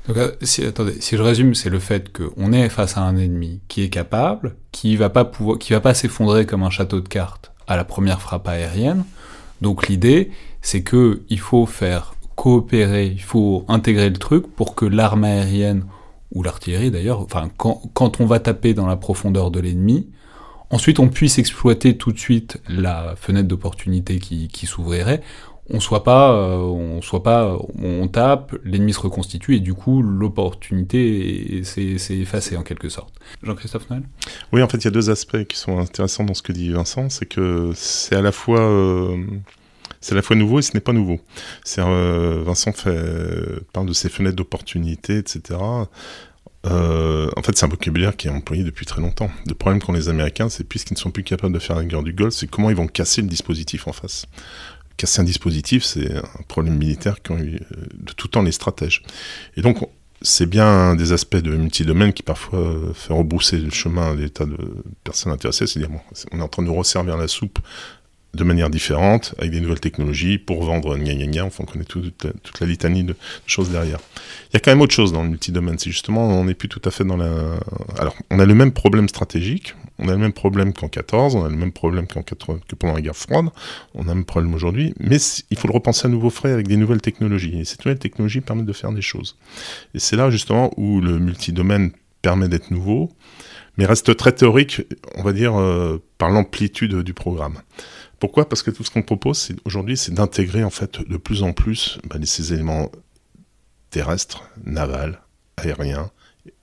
Speaker 1: Donc, euh, si, attendez, si je résume, c'est le fait qu'on est face à un ennemi qui est capable, qui va pas pouvoir, qui va pas s'effondrer comme un château de cartes à la première frappe aérienne. Donc l'idée, c'est que il faut faire coopérer, il faut intégrer le truc pour que l'arme aérienne ou l'artillerie d'ailleurs, enfin quand, quand on va taper dans la profondeur de l'ennemi, ensuite on puisse exploiter tout de suite la fenêtre d'opportunité qui, qui s'ouvrirait, on soit pas, euh, on soit pas, on tape, l'ennemi se reconstitue et du coup l'opportunité s'est effacée en quelque sorte. Jean-Christophe Noël?
Speaker 3: Oui, en fait, il y a deux aspects qui sont intéressants dans ce que dit Vincent, c'est que c'est à la fois euh, c'est à la fois nouveau et ce n'est pas nouveau. Euh, Vincent fait, parle de ces fenêtres d'opportunité, etc. Euh, en fait, c'est un vocabulaire qui est employé depuis très longtemps. Le problème qu'ont les Américains, c'est puisqu'ils ne sont plus capables de faire la guerre du Golfe, c'est comment ils vont casser le dispositif en face. Casser un dispositif, c'est un problème militaire qu'ont eu euh, de tout temps les stratèges. Et donc, c'est bien des aspects de multidomaine qui parfois euh, fait rebrousser le chemin à des tas de personnes intéressées. C'est-à-dire, on est en train de nous resservir la soupe de manière différente, avec des nouvelles technologies, pour vendre gna gna gna, enfin on connaît toute, la litanie de choses derrière. Il y a quand même autre chose dans le multidomaine, c'est justement, on n'est plus tout à fait dans la... Alors, on a le même problème stratégique, On a le même problème qu'en 14, on a le même problème qu'en que pendant la guerre froide, on a le même problème aujourd'hui, mais il faut le repenser à nouveau frais avec des nouvelles technologies. Et ces nouvelles technologies permettent de faire des choses. Et c'est là justement où le multidomaine permet d'être nouveau, mais reste très théorique, on va dire, euh, par l'amplitude du programme. Pourquoi? Parce que tout ce qu'on propose aujourd'hui, c'est d'intégrer en fait de plus en plus bah, ces éléments terrestres, navals, aériens,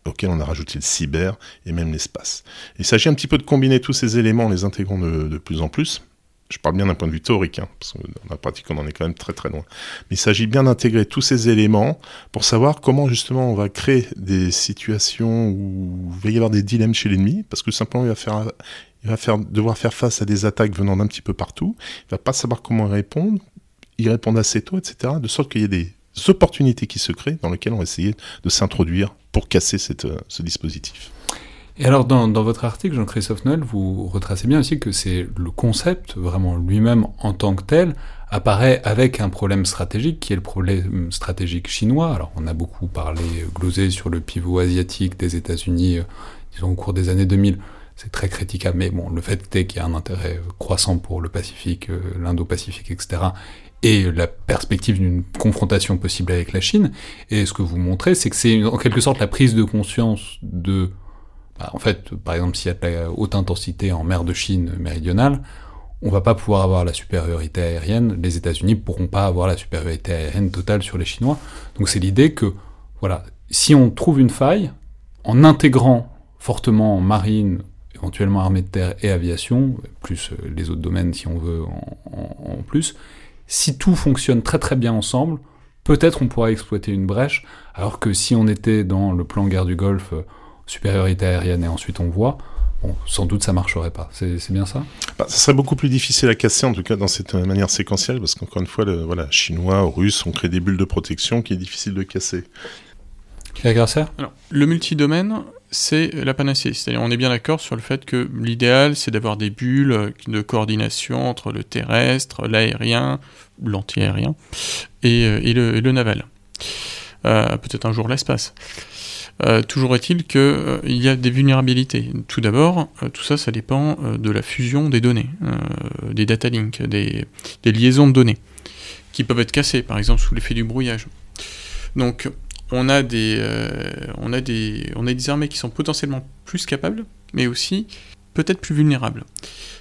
Speaker 3: auxquels on a rajouté le cyber et même l'espace. Il s'agit un petit peu de combiner tous ces éléments en les intégrant de, plus en plus. Je parle bien d'un point de vue théorique, hein, parce que dans la pratique, on en est quand même très très loin. Mais il s'agit bien d'intégrer tous ces éléments pour savoir comment justement on va créer des situations où il va y avoir des dilemmes chez l'ennemi, parce que simplement il va faire, il va faire, devoir faire face à des attaques venant d'un petit peu partout. Il va pas savoir comment répondre, y répondre assez tôt, etc. De sorte qu'il y ait des opportunités qui se créent dans lesquelles on va essayer de s'introduire pour casser euh, ce dispositif.
Speaker 1: Et alors, dans, votre article, Jean-Christophe Noël, vous retracez bien aussi que c'est le concept, vraiment lui-même en tant que tel, apparaît avec un problème stratégique qui est le problème stratégique chinois. Alors, on a beaucoup parlé, glosé sur le pivot asiatique des États-Unis, euh, disons, au cours des années 2000 c'est très critiquable, mais bon, le fait est qu'il y a un intérêt croissant pour le Pacifique, l'Indo-Pacifique, etc., et la perspective d'une confrontation possible avec la Chine. Et ce que vous montrez, c'est que c'est en quelque sorte la prise de conscience de... Bah, en fait, par exemple, s'il y a de la haute intensité en mer de Chine méridionale, on va pas pouvoir avoir la supériorité aérienne, les États-Unis pourront pas avoir la supériorité aérienne totale sur les Chinois. Donc c'est l'idée que, voilà, si on trouve une faille, en intégrant fortement marine, éventuellement armée de terre et aviation, plus euh, les autres domaines si on veut en plus, si tout fonctionne très très bien ensemble, peut-être on pourra exploiter une brèche, alors que si on était dans le plan guerre du Golfe, euh, supériorité aérienne et ensuite on voit, bon, sans doute ça marcherait pas. C'est bien ça?
Speaker 3: Bah, Ça serait beaucoup plus difficile à casser, en tout cas dans cette manière séquentielle, parce qu'encore une fois, le, voilà, chinois, russes ont créé des bulles de protection qui est difficile de casser.
Speaker 1: Pierre Grasser
Speaker 4: Alors, le multidomaine, c'est la panacée. C'est-à-dire, on est bien d'accord sur le fait que l'idéal, c'est d'avoir des bulles de coordination entre le terrestre, l'aérien, l'anti-aérien et, euh, et, le, naval. Euh, peut-être un jour l'espace. Euh, toujours est-il qu'il il y a des vulnérabilités. Tout d'abord, tout ça, ça dépend de la fusion des données, des data links, des, des, liaisons de données, qui peuvent être cassées, par exemple, sous l'effet du brouillage. Donc, on a des, euh, on a des armées qui sont potentiellement plus capables, mais aussi peut-être plus vulnérables.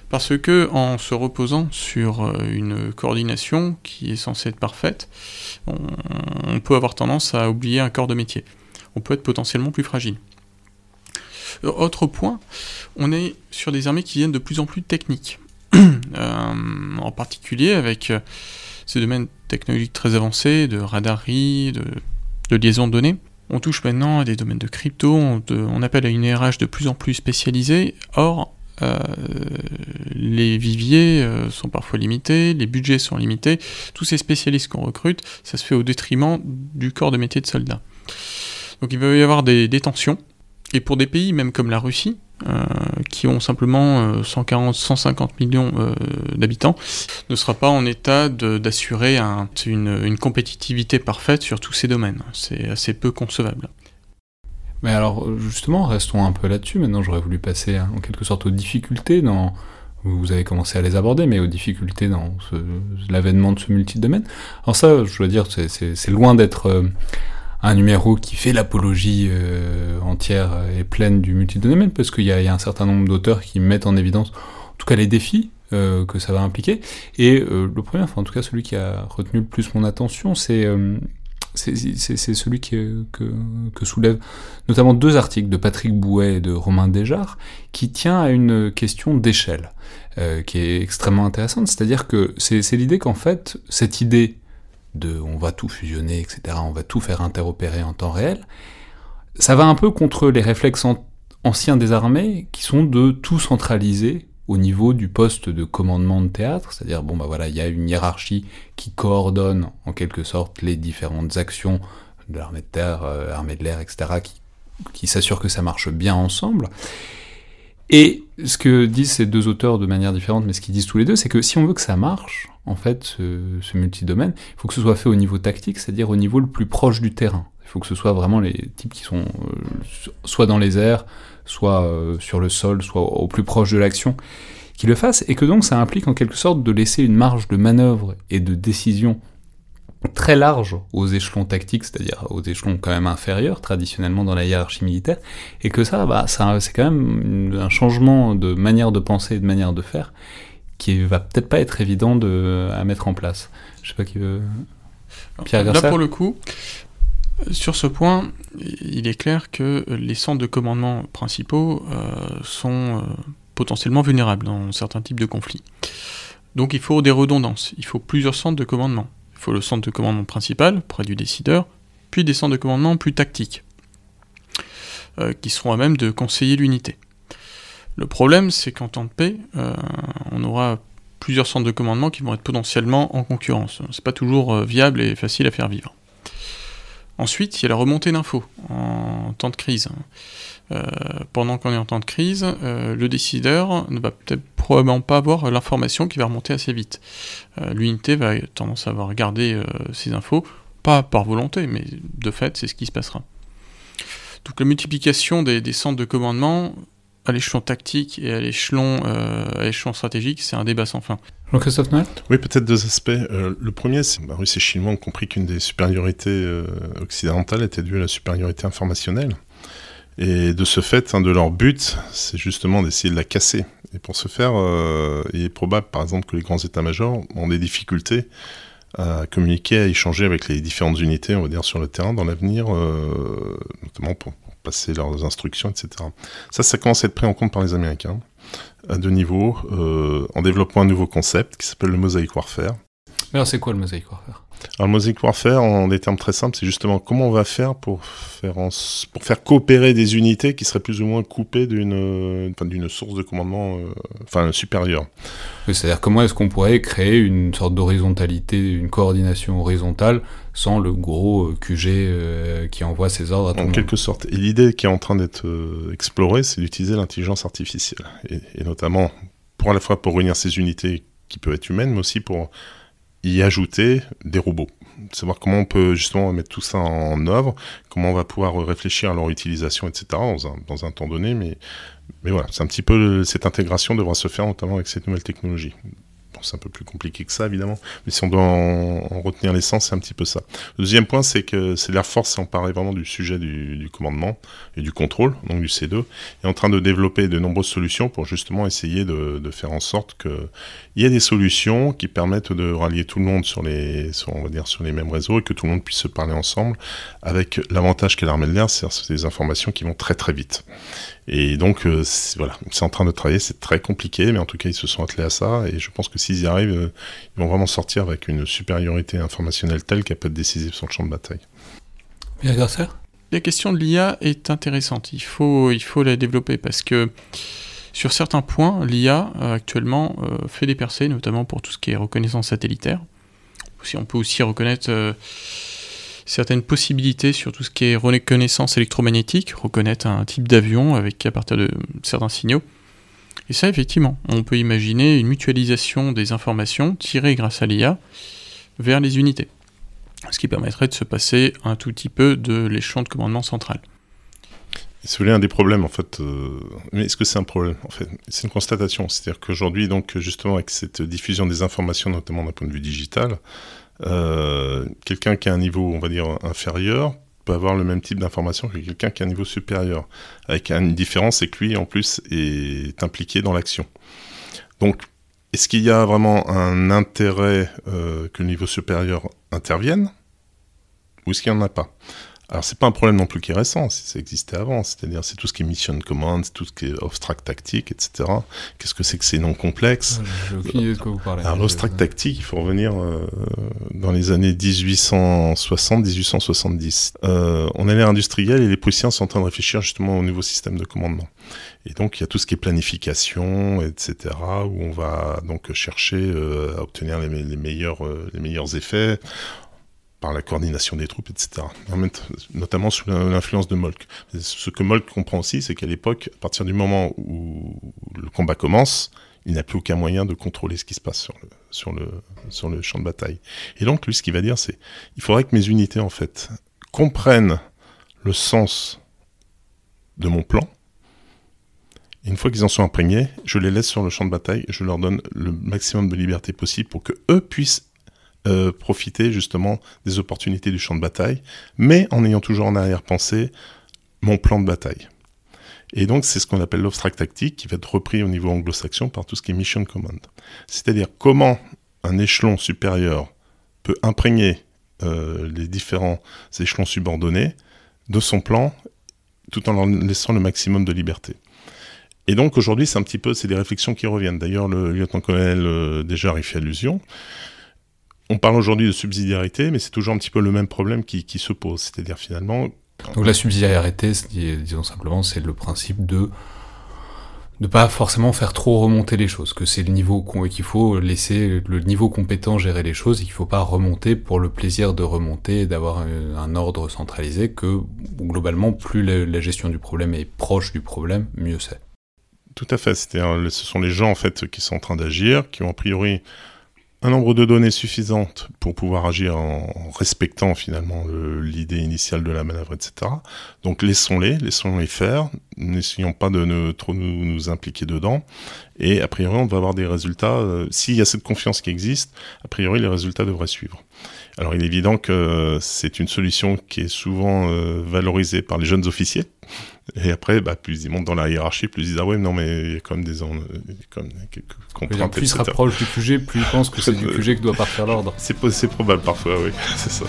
Speaker 4: Parce que en se reposant sur euh, une coordination qui est censée être parfaite, on, peut avoir tendance à oublier un corps de métier. On peut être potentiellement plus fragile. Euh, autre point, on est sur des armées qui viennent de plus en plus techniques. en particulier avec ces domaines technologiques très avancés, de radarie, de de liaison de données. On touche maintenant à des domaines de crypto, on, appelle à une RH de plus en plus spécialisée. Or, euh, les viviers euh, sont parfois limités, les budgets sont limités. Tous ces spécialistes qu'on recrute, ça se fait au détriment du corps de métier de soldats. Donc il va y avoir des, des tensions. Et pour des pays, même comme la Russie, qui ont simplement 140, euh, 150 millions euh, d'habitants, ne sera pas en état d'assurer une, compétitivité parfaite sur tous ces domaines. C'est assez peu concevable.
Speaker 1: Mais alors justement, restons un peu là-dessus. Maintenant, j'aurais voulu passer en quelque sorte aux difficultés dans... Vous avez commencé à les aborder, mais aux difficultés dans l'avènement de ce multi-domaine. Alors ça, je dois dire, c'est loin d'être un numéro qui fait l'apologie euh, entière et pleine du multidomaine, parce qu'il y, a un certain nombre d'auteurs qui mettent en évidence, en tout cas, les défis euh, que ça va impliquer. Et euh, le premier, enfin en tout cas celui qui a retenu le plus mon attention, c'est c'est celui que, que, soulèvent notamment deux articles de Patrick Bouet et de Romain Desjard, qui tient à une question d'échelle, qui est extrêmement intéressante. C'est-à-dire que c'est l'idée qu'en fait, cette idée on va tout fusionner, etc., on va tout faire interopérer en temps réel, ça va un peu contre les réflexes anciens des armées qui sont de tout centraliser au niveau du poste de commandement de théâtre, c'est-à-dire bon bah voilà, il y a une hiérarchie qui coordonne en quelque sorte les différentes actions de l'armée de terre, euh, armée de l'air, etc., qui, qui s'assure que ça marche bien ensemble. Et ce que disent ces deux auteurs de manière différente, mais ce qu'ils disent tous les deux, c'est que si on veut que ça marche, en fait, ce, ce multidomaine, il faut que ce soit fait au niveau tactique, c'est-à-dire au niveau le plus proche du terrain. Il faut que ce soit vraiment les types qui sont euh, soit dans les airs, soit sur le sol, soit au plus proche de l'action, qui le fasse, et que donc ça implique en quelque sorte de laisser une marge de manœuvre et de décision très large aux échelons tactiques, c'est-à-dire aux échelons quand même inférieurs traditionnellement dans la hiérarchie militaire, et que ça, bah, ça c'est quand même un changement de manière de penser et de manière de faire qui va peut-être pas être évident de, à mettre en place. Je sais pas qui veut.
Speaker 4: Pierre Là pour le coup, sur ce point, il est clair que les centres de commandement principaux euh, sont euh, potentiellement vulnérables dans certains types de conflits. Donc il faut des redondances, il faut plusieurs centres de commandement. Il faut le centre de commandement principal, près du décideur, puis des centres de commandement plus tactiques, euh, qui seront à même de conseiller l'unité. Le problème, c'est qu'en temps de paix, euh, on aura plusieurs centres de commandement qui vont être potentiellement en concurrence. C'est pas toujours euh, viable et facile à faire vivre. Ensuite, il y a la remontée d'infos en temps de crise. Pendant qu'on est en temps de crise, le décideur ne va peut-être probablement pas avoir l'information qui va remonter assez vite. Euh, l'unité va tendance à avoir gardé euh, ces infos, pas par volonté, mais de fait, c'est ce qui se passera. Donc la multiplication des, centres de commandement à l'échelon tactique et à l'échelon euh, stratégique, c'est un débat sans fin.
Speaker 1: Jean-Christophe
Speaker 3: Oui, peut-être deux aspects. le premier, c'est que bah, Russie et Chinois ont compris qu'une des supériorités occidentales était due à la supériorité informationnelle. Et de ce fait, un de leurs buts, c'est justement d'essayer de la casser. Et pour ce faire, euh, il est probable, par exemple, que les grands états-majors ont des difficultés à communiquer, à échanger avec les différentes unités, on va dire, sur le terrain dans l'avenir, euh, notamment pour, passer leurs instructions, etc. Ça, ça commence à être pris en compte par les Américains à deux niveaux, euh, en développant un nouveau concept qui s'appelle le Mosaic Warfare.
Speaker 1: Alors, c'est quoi le Mosaic Warfare?
Speaker 3: Alors, Mosaic Warfare, en des termes très simples, c'est justement comment on va faire pour faire, pour faire coopérer des unités qui seraient plus ou moins coupées d'une d'une source de commandement euh, enfin, supérieure.
Speaker 1: C'est-à-dire comment est-ce qu'on pourrait créer une sorte d'horizontalité, une coordination horizontale sans le gros euh, QG euh, qui envoie ses ordres à tout
Speaker 3: En quelque sorte. Et l'idée qui est en train d'être explorée, c'est d'utiliser l'intelligence artificielle. Et, et notamment, pour à la fois pour réunir ces unités qui peuvent être humaines, mais aussi pour y ajouter des robots. Savoir comment on peut justement mettre tout ça en œuvre, comment on va pouvoir réfléchir à leur utilisation, etc. dans un, temps donné. Mais, mais voilà, c'est un petit peu cette intégration devra se faire notamment avec cette nouvelle technologie c'est un peu plus compliqué que ça, évidemment. Mais si on doit en, retenir l'essence, c'est un petit peu ça. Le deuxième point, c'est que c'est l'Air Force, on parlait vraiment du sujet du, commandement et du contrôle, donc du C2, est en train de développer de nombreuses solutions pour justement essayer de, faire en sorte qu'il y ait des solutions qui permettent de rallier tout le monde sur les, on va dire, sur les mêmes réseaux et que tout le monde puisse se parler ensemble avec l'avantage qu'est l'armée de l'air, c'est des informations qui vont très très vite. Et donc, euh, voilà, c'est en train de travailler, c'est très compliqué, mais en tout cas, ils se sont attelés à ça, et je pense que s'ils y arrivent, euh, ils vont vraiment sortir avec une supériorité informationnelle telle qu'elle peut être décisive sur le champ de bataille.
Speaker 4: La question de l'IA est intéressante, il faut, il faut la développer, parce que sur certains points, l'IA euh, actuellement fait des percées, notamment pour tout ce qui est reconnaissance satellitaire. Si on peut aussi reconnaître certaines possibilités sur tout ce qui est reconnaissance électromagnétique, reconnaître un type d'avion avec à partir de certains signaux. Et ça, effectivement, on peut imaginer une mutualisation des informations tirées grâce à l'IA vers les unités, ce qui permettrait de se passer un tout petit peu de l'échelon de commandement central.
Speaker 3: Si vous un des problèmes, en fait, euh, mais est-ce que c'est un problème? En fait, c'est une constatation. C'est-à-dire qu'aujourd'hui, donc, justement, avec cette diffusion des informations, notamment d'un point de vue digital, quelqu'un qui a un niveau, on va dire, inférieur peut avoir le même type d'information que quelqu'un qui a un niveau supérieur. Avec une différence, c'est que lui, en plus, est impliqué dans l'action. Donc, est-ce qu'il y a vraiment un intérêt euh, que le niveau supérieur intervienne? Ou est-ce qu'il n'y en a pas? Alors c'est pas un problème non plus qui est récent, ça existait avant, c'est-à-dire c'est tout ce qui est mission command, tout ce qui est abstract tactique, etc. Qu'est-ce que c'est que ces noms complexes
Speaker 1: J'ai aucune idée de quoi vous parlez.
Speaker 3: Alors l'abstract tactique, il faut revenir euh, dans les années 1860-1870. Euh, on est l'ère industrielle et les Prussiens sont en train de réfléchir justement au nouveau système de commandement. Et donc il y a tout ce qui est planification, etc., où on va donc chercher euh, à obtenir les, les meilleurs, euh, les meilleurs effets la coordination des troupes, etc. Notamment sous l'influence de Molk. Ce que Molk comprend aussi, c'est qu'à l'époque, à partir du moment où le combat commence, il n'a plus aucun moyen de contrôler ce qui se passe sur le champ de bataille. Et donc, lui, ce qu'il va dire, c'est il faudrait que mes unités, en fait, comprennent le sens de mon plan une fois qu'ils en sont imprégnés, je les laisse sur le champ de bataille, je leur donne le maximum de liberté possible pour que eux puissent euh, profiter justement des opportunités du champ de bataille, mais en ayant toujours en arrière-pensée mon plan de bataille. Et donc c'est ce qu'on appelle l'obstract tactique qui va être repris au niveau anglo-saxon par tout ce qui est mission command. C'est-à-dire comment un échelon supérieur peut imprégner euh, les différents échelons subordonnés de son plan tout en leur laissant le maximum de liberté. Et donc aujourd'hui, c'est un petit peu, c'est des réflexions qui reviennent. D'ailleurs, le lieutenant-colonel euh, déjà y fait allusion. On parle aujourd'hui de subsidiarité, mais c'est toujours un petit peu le même problème qui, qui se pose. C'est-à-dire finalement.
Speaker 1: Donc la subsidiarité, disons simplement, c'est le principe de ne pas forcément faire trop remonter les choses, que c'est le niveau qu'il faut laisser le niveau compétent gérer les choses, et qu'il faut pas remonter pour le plaisir de remonter et d'avoir un, ordre centralisé, que globalement plus la, gestion du problème est proche du problème, mieux c'est.
Speaker 3: Tout à fait, ce sont les gens en fait qui sont en train d'agir, qui ont a priori un nombre de données suffisantes pour pouvoir agir en respectant finalement l'idée initiale de la manœuvre, etc. Donc laissons-les, laissons-les faire, n'essayons pas de ne, trop nous, impliquer dedans, et a priori on va avoir des résultats, euh, s'il y a cette confiance qui existe, a priori les résultats devraient suivre. Alors il est évident que c'est une solution qui est souvent euh, valorisée par les jeunes officiers, et après, bah, plus ils montent dans la hiérarchie, plus ils disent Ah ouais, non, mais il y a quand même des en... quelques
Speaker 1: contraintes. Plus ils se rapprochent du QG, plus ils pensent que c'est du QG que doit partir l'ordre.
Speaker 3: C'est probable parfois, oui, c'est ça.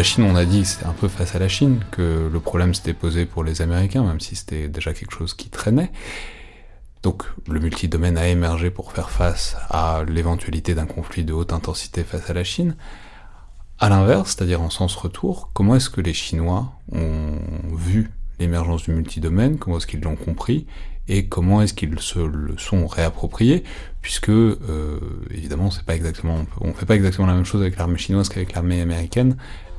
Speaker 1: La Chine, on a dit que c'était un peu face à la Chine, que le problème s'était posé pour les Américains, même si c'était déjà quelque chose qui traînait. Donc le multidomaine a émergé pour faire face à l'éventualité d'un conflit de haute intensité face à la Chine. À l'inverse, c'est-à-dire en sens retour, comment est-ce que les Chinois ont vu l'émergence du multidomaine, comment est-ce qu'ils l'ont compris, et comment est-ce qu'ils se le sont réappropriés, puisque euh, évidemment c'est pas exactement, on fait pas exactement la même chose avec l'armée chinoise qu'avec l'armée américaine,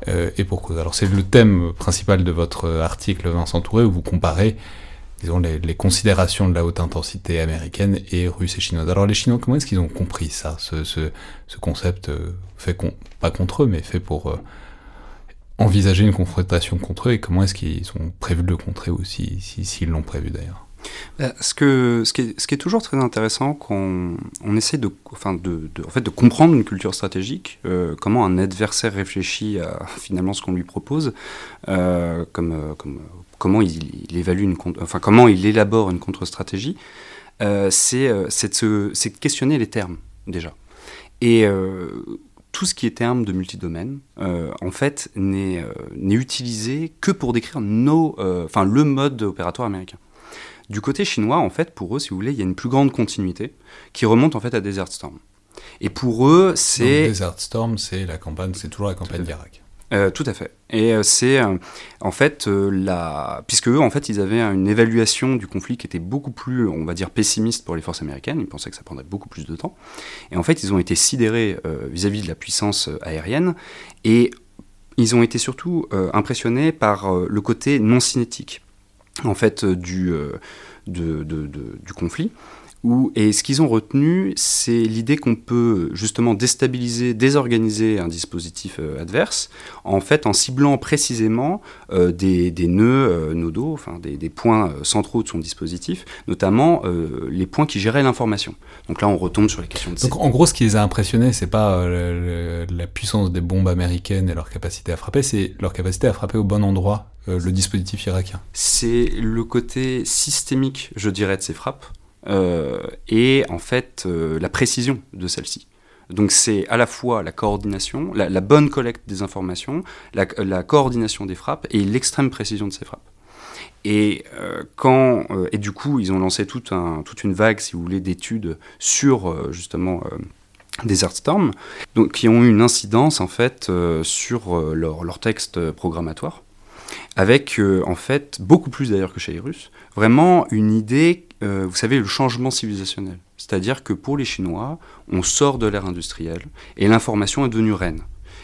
Speaker 1: euh, et pour cause. Alors c'est le thème principal de votre article Vincent Touré où vous comparez disons, les, considérations de la haute intensité américaine et russe et chinoise. Alors les Chinois, comment est-ce qu'ils ont compris ça, ce, ce, ce concept euh, fait pas contre eux, mais fait pour euh, envisager une confrontation contre eux, et comment est-ce qu'ils ont prévu de le contrer ou s'ils si, l'ont prévu d'ailleurs?
Speaker 5: Ce, que, ce, qui est, toujours très intéressant quand on, essaie de, enfin de, en fait, de comprendre une culture stratégique, euh, comment un adversaire réfléchit à ce qu'on lui propose, euh, comme, euh, comme, comment il, évalue une, enfin comment il élabore une contre-stratégie, c'est de, questionner les termes déjà. Et tout ce qui est terme de multidomaine, en fait, n'est utilisé que pour décrire nos, enfin, le mode opératoire américain. Du côté chinois, en fait, pour eux, si vous voulez, il y a une plus grande continuité qui remonte en fait à Desert Storm. Et pour eux, c'est.
Speaker 1: Desert Storm, c'est la campagne, c'est toujours la campagne d'Irak.
Speaker 5: Euh, tout à fait. Et euh, c'est euh, en fait la, puisque eux en fait ils avaient une évaluation du conflit qui était beaucoup plus, on va dire pessimiste pour les forces américaines. Ils pensaient que ça prendrait beaucoup plus de temps. Et en fait ils ont été sidérés vis-à-vis -vis de la puissance aérienne et ils ont été surtout impressionnés par le côté non cinétique en fait euh, du, euh, du conflit. Où, et ce qu'ils ont retenu, c'est l'idée qu'on peut justement déstabiliser, désorganiser un dispositif euh, adverse, en fait en ciblant précisément des, des, nœuds nodaux, enfin des, des, points centraux de son dispositif, notamment les points qui géraient l'information. Donc là, on retombe sur les questions de.
Speaker 1: Donc en gros, ce qui les a impressionnés, c'est pas la puissance des bombes américaines et leur capacité à frapper, c'est leur capacité à frapper au bon endroit euh, le dispositif irakien
Speaker 5: C'est le côté systémique, je dirais, de ces frappes. Et en fait la précision de celle-ci. Donc c'est à la fois la coordination, la, bonne collecte des informations, la, coordination des frappes et l'extrême précision de ces frappes. Et, euh, quand, euh, et du coup, ils ont lancé toute une vague, si vous voulez, d'études sur euh, justement Desert Storm, donc, qui ont eu une incidence en fait sur leur, leur, texte programmatoire, avec en fait beaucoup plus d'ailleurs que chez les Russes, vraiment une idée, vous savez, le changement civilisationnel. C'est-à-dire que pour les Chinois, on sort de l'ère industrielle et l'information est devenue reine.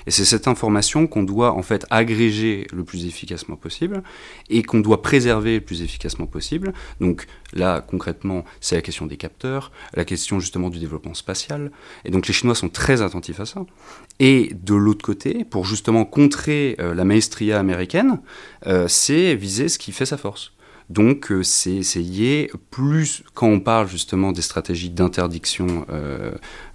Speaker 5: Et c'est cette information qu'on doit en fait agréger le plus efficacement possible et qu'on doit préserver le plus efficacement possible. Donc là, concrètement, c'est la question des capteurs, la question justement du développement spatial. Et donc les Chinois sont très attentifs à ça. Et de l'autre côté, pour justement contrer euh, la maestria américaine, euh, c'est viser ce qui fait sa force. Donc euh, c'est essayer, plus quand on parle justement des stratégies d'interdiction euh,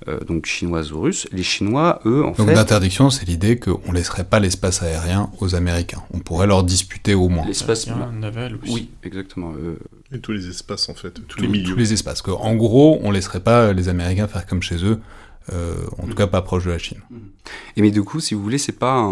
Speaker 5: euh, donc chinoises ou russes, les Chinois, eux, en
Speaker 1: fait... Donc d'interdiction, c'est l'idée qu'on ne laisserait pas l'espace aérien aux Américains. On pourrait leur disputer au moins.
Speaker 5: L'espace
Speaker 4: naval aussi.
Speaker 5: Oui, exactement.
Speaker 3: Et tous les espaces, en fait, tous, les milieux.
Speaker 1: Tous les espaces. En gros, on ne laisserait pas les Américains faire comme chez eux. En tout cas pas proche de la Chine.
Speaker 5: Et mais du coup, si vous voulez, c'est pas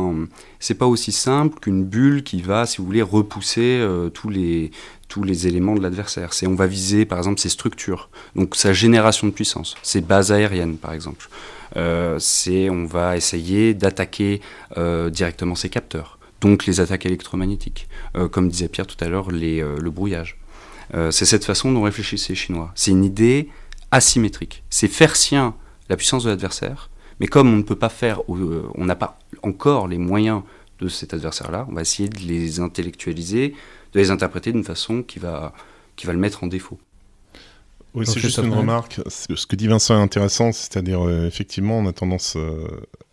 Speaker 5: c'est pas aussi simple qu'une bulle qui va, si vous voulez, repousser tous les tous les éléments de l'adversaire. C'est on va viser par exemple ses structures, donc sa génération de puissance, ses bases aériennes par exemple. Euh, c'est on va essayer d'attaquer euh, directement ses capteurs, donc les attaques électromagnétiques, euh, comme disait Pierre tout à l'heure, le brouillage. c'est cette façon dont réfléchissent les Chinois. C'est une idée asymétrique. C'est faire sien la puissance de l'adversaire, mais comme on ne peut pas faire, on n'a pas encore les moyens de cet adversaire-là, on va essayer de les intellectualiser, de les interpréter d'une façon qui va, qui va le mettre en défaut.
Speaker 3: Oui, c'est juste une remarque. Ce que dit Vincent est intéressant, c'est-à-dire, euh, effectivement, on a tendance euh,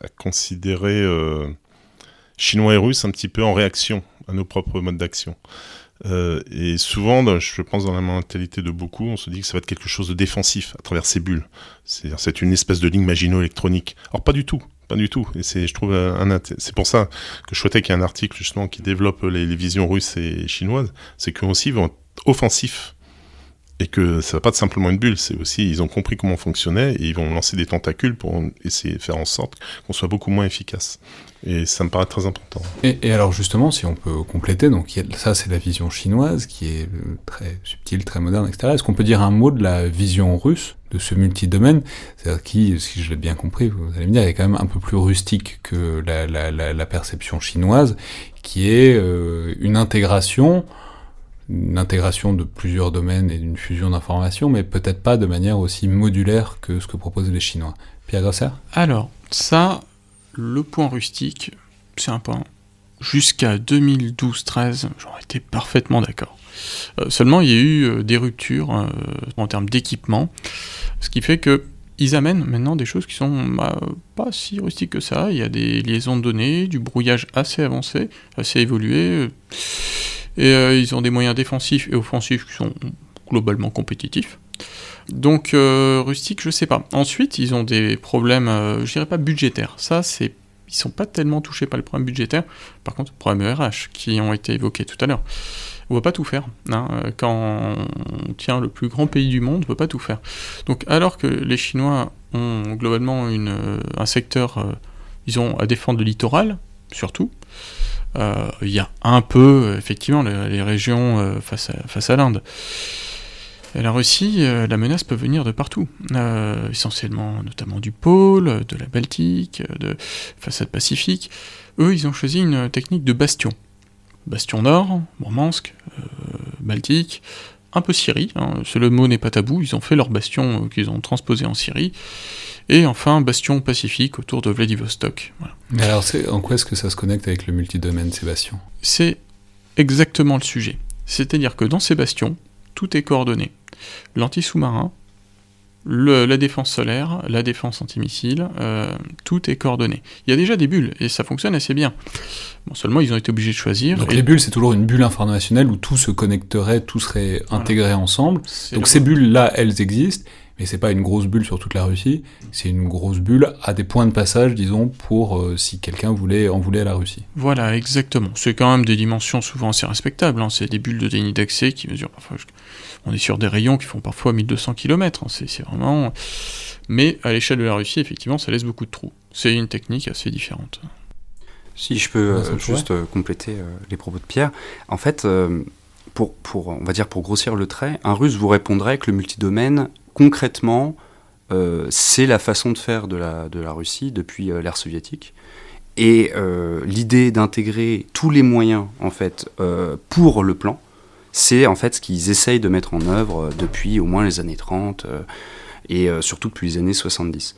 Speaker 3: à considérer euh, chinois et russes un petit peu en réaction à nos propres modes d'action. Et souvent, je pense dans la mentalité de beaucoup, on se dit que ça va être quelque chose de défensif à travers ces bulles. C'est une espèce de ligne magino-électronique. Or, pas du tout. Pas du tout. Et c'est, je trouve, un, c'est pour ça que je souhaitais qu'il y ait un article justement qui développe les, visions russes et chinoises. C'est qu'eux aussi vont être offensifs et que ça va pas être simplement une bulle, c'est aussi ils ont compris comment on fonctionnait et ils vont lancer des tentacules pour essayer de faire en sorte qu'on soit beaucoup moins efficace. Et ça me paraît très important.
Speaker 1: Et, alors justement, si on peut compléter, donc ça c'est la vision chinoise qui est euh, très subtile, très moderne, etc. Est-ce qu'on peut dire un mot de la vision russe de ce multidomaine, c'est-à-dire qui, si je l'ai bien compris, vous allez me dire, est quand même un peu plus rustique que la, la, la, perception chinoise, qui est euh, une intégration une intégration de plusieurs domaines et d'une fusion d'informations, mais peut-être pas de manière aussi modulaire que ce que proposent les Chinois. Pierre Grosser?
Speaker 4: Alors, ça, le point rustique, c'est un point. Jusqu'à 2012-13, j'en étais parfaitement d'accord. Euh, seulement, il y a eu euh, des ruptures euh, en termes d'équipement, ce qui fait que ils amènent maintenant des choses qui sont bah, pas si rustiques que ça. Il y a des liaisons de données, du brouillage assez avancé, assez évolué. Et ils ont des moyens défensifs et offensifs qui sont globalement compétitifs. Donc euh, rustique, je sais pas. Ensuite, ils ont des problèmes, euh, je dirais pas budgétaires. Ça, c'est ils sont pas tellement touchés par les problèmes budgétaires. Par contre, problèmes RH qui ont été évoqués tout à l'heure. On ne peut pas tout faire. Hein. Quand on tient le plus grand pays du monde, on ne peut pas tout faire. Donc, alors que les Chinois ont globalement une, un secteur, ils ont à défendre le littoral, surtout, euh, il y a un peu, effectivement, les, régions euh, face face à l'Inde. La Russie, euh, la menace peut venir de partout, essentiellement notamment du pôle, de la Baltique, de façade pacifique. Eux, ils ont choisi une technique de bastion. Bastion nord, Murmansk, Baltique, un peu Syrie, hein, le mot n'est pas tabou, ils ont fait leur bastion qu'ils ont transposé en Syrie, et enfin, bastion pacifique autour de Vladivostok.
Speaker 1: Mais alors, en quoi est-ce que ça se connecte avec le multidomaine, ces bastions
Speaker 4: C'est exactement le sujet. C'est-à-dire que dans ces bastions, tout est coordonné. L'anti-sous-marin, la défense solaire, la défense antimissile, euh, tout est coordonné. Il y a déjà des bulles, et ça fonctionne assez bien. Bon, seulement, ils ont été obligés de choisir.
Speaker 1: Donc les bulles, c'est toujours une bulle informationnelle où tout se connecterait, tout serait intégré ensemble. Donc ces bulles-là, elles existent, mais c'est pas une grosse bulle sur toute la Russie, c'est une grosse bulle à des points de passage, disons, pour euh, si quelqu'un voulait en voulait à la Russie.
Speaker 4: Voilà, exactement. C'est quand même des dimensions souvent assez respectables. Hein. C'est des bulles de déni d'accès qui mesurent parfois. On est sur des rayons qui font parfois 1200 km. Hein. C'est vraiment. Mais à l'échelle de la Russie, effectivement, ça laisse beaucoup de trous. C'est une technique assez différente.
Speaker 5: Si je peux euh, juste euh, compléter les propos de Pierre. En fait, pour, pour, on va dire pour grossir le trait, un russe vous répondrait que le multidomaine, concrètement, euh, c'est la façon de faire de la, de la Russie depuis euh, l'ère soviétique. Et euh, l'idée d'intégrer tous les moyens, en fait, pour le plan, c'est en fait ce qu'ils essayent de mettre en œuvre depuis au moins les années 30 et surtout depuis les années 70.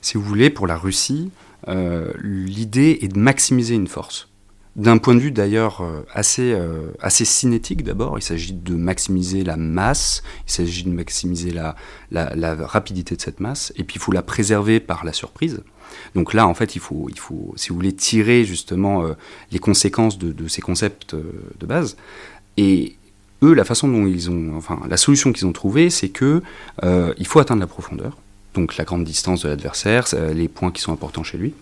Speaker 5: Si vous voulez, pour la Russie, l'idée est de maximiser une force. D'un point de vue d'ailleurs euh, assez, euh, assez cinétique d'abord, il s'agit de maximiser la masse, il s'agit de maximiser la, la, rapidité de cette masse, et puis il faut la préserver par la surprise. Donc là, en fait, il faut, il faut si vous voulez, tirer justement euh, les conséquences de, de ces concepts de base. Eux, la façon dont ils ont, enfin, la solution qu'ils ont trouvée, c'est que il faut atteindre la profondeur, donc la grande distance de l'adversaire, les points qui sont importants chez lui.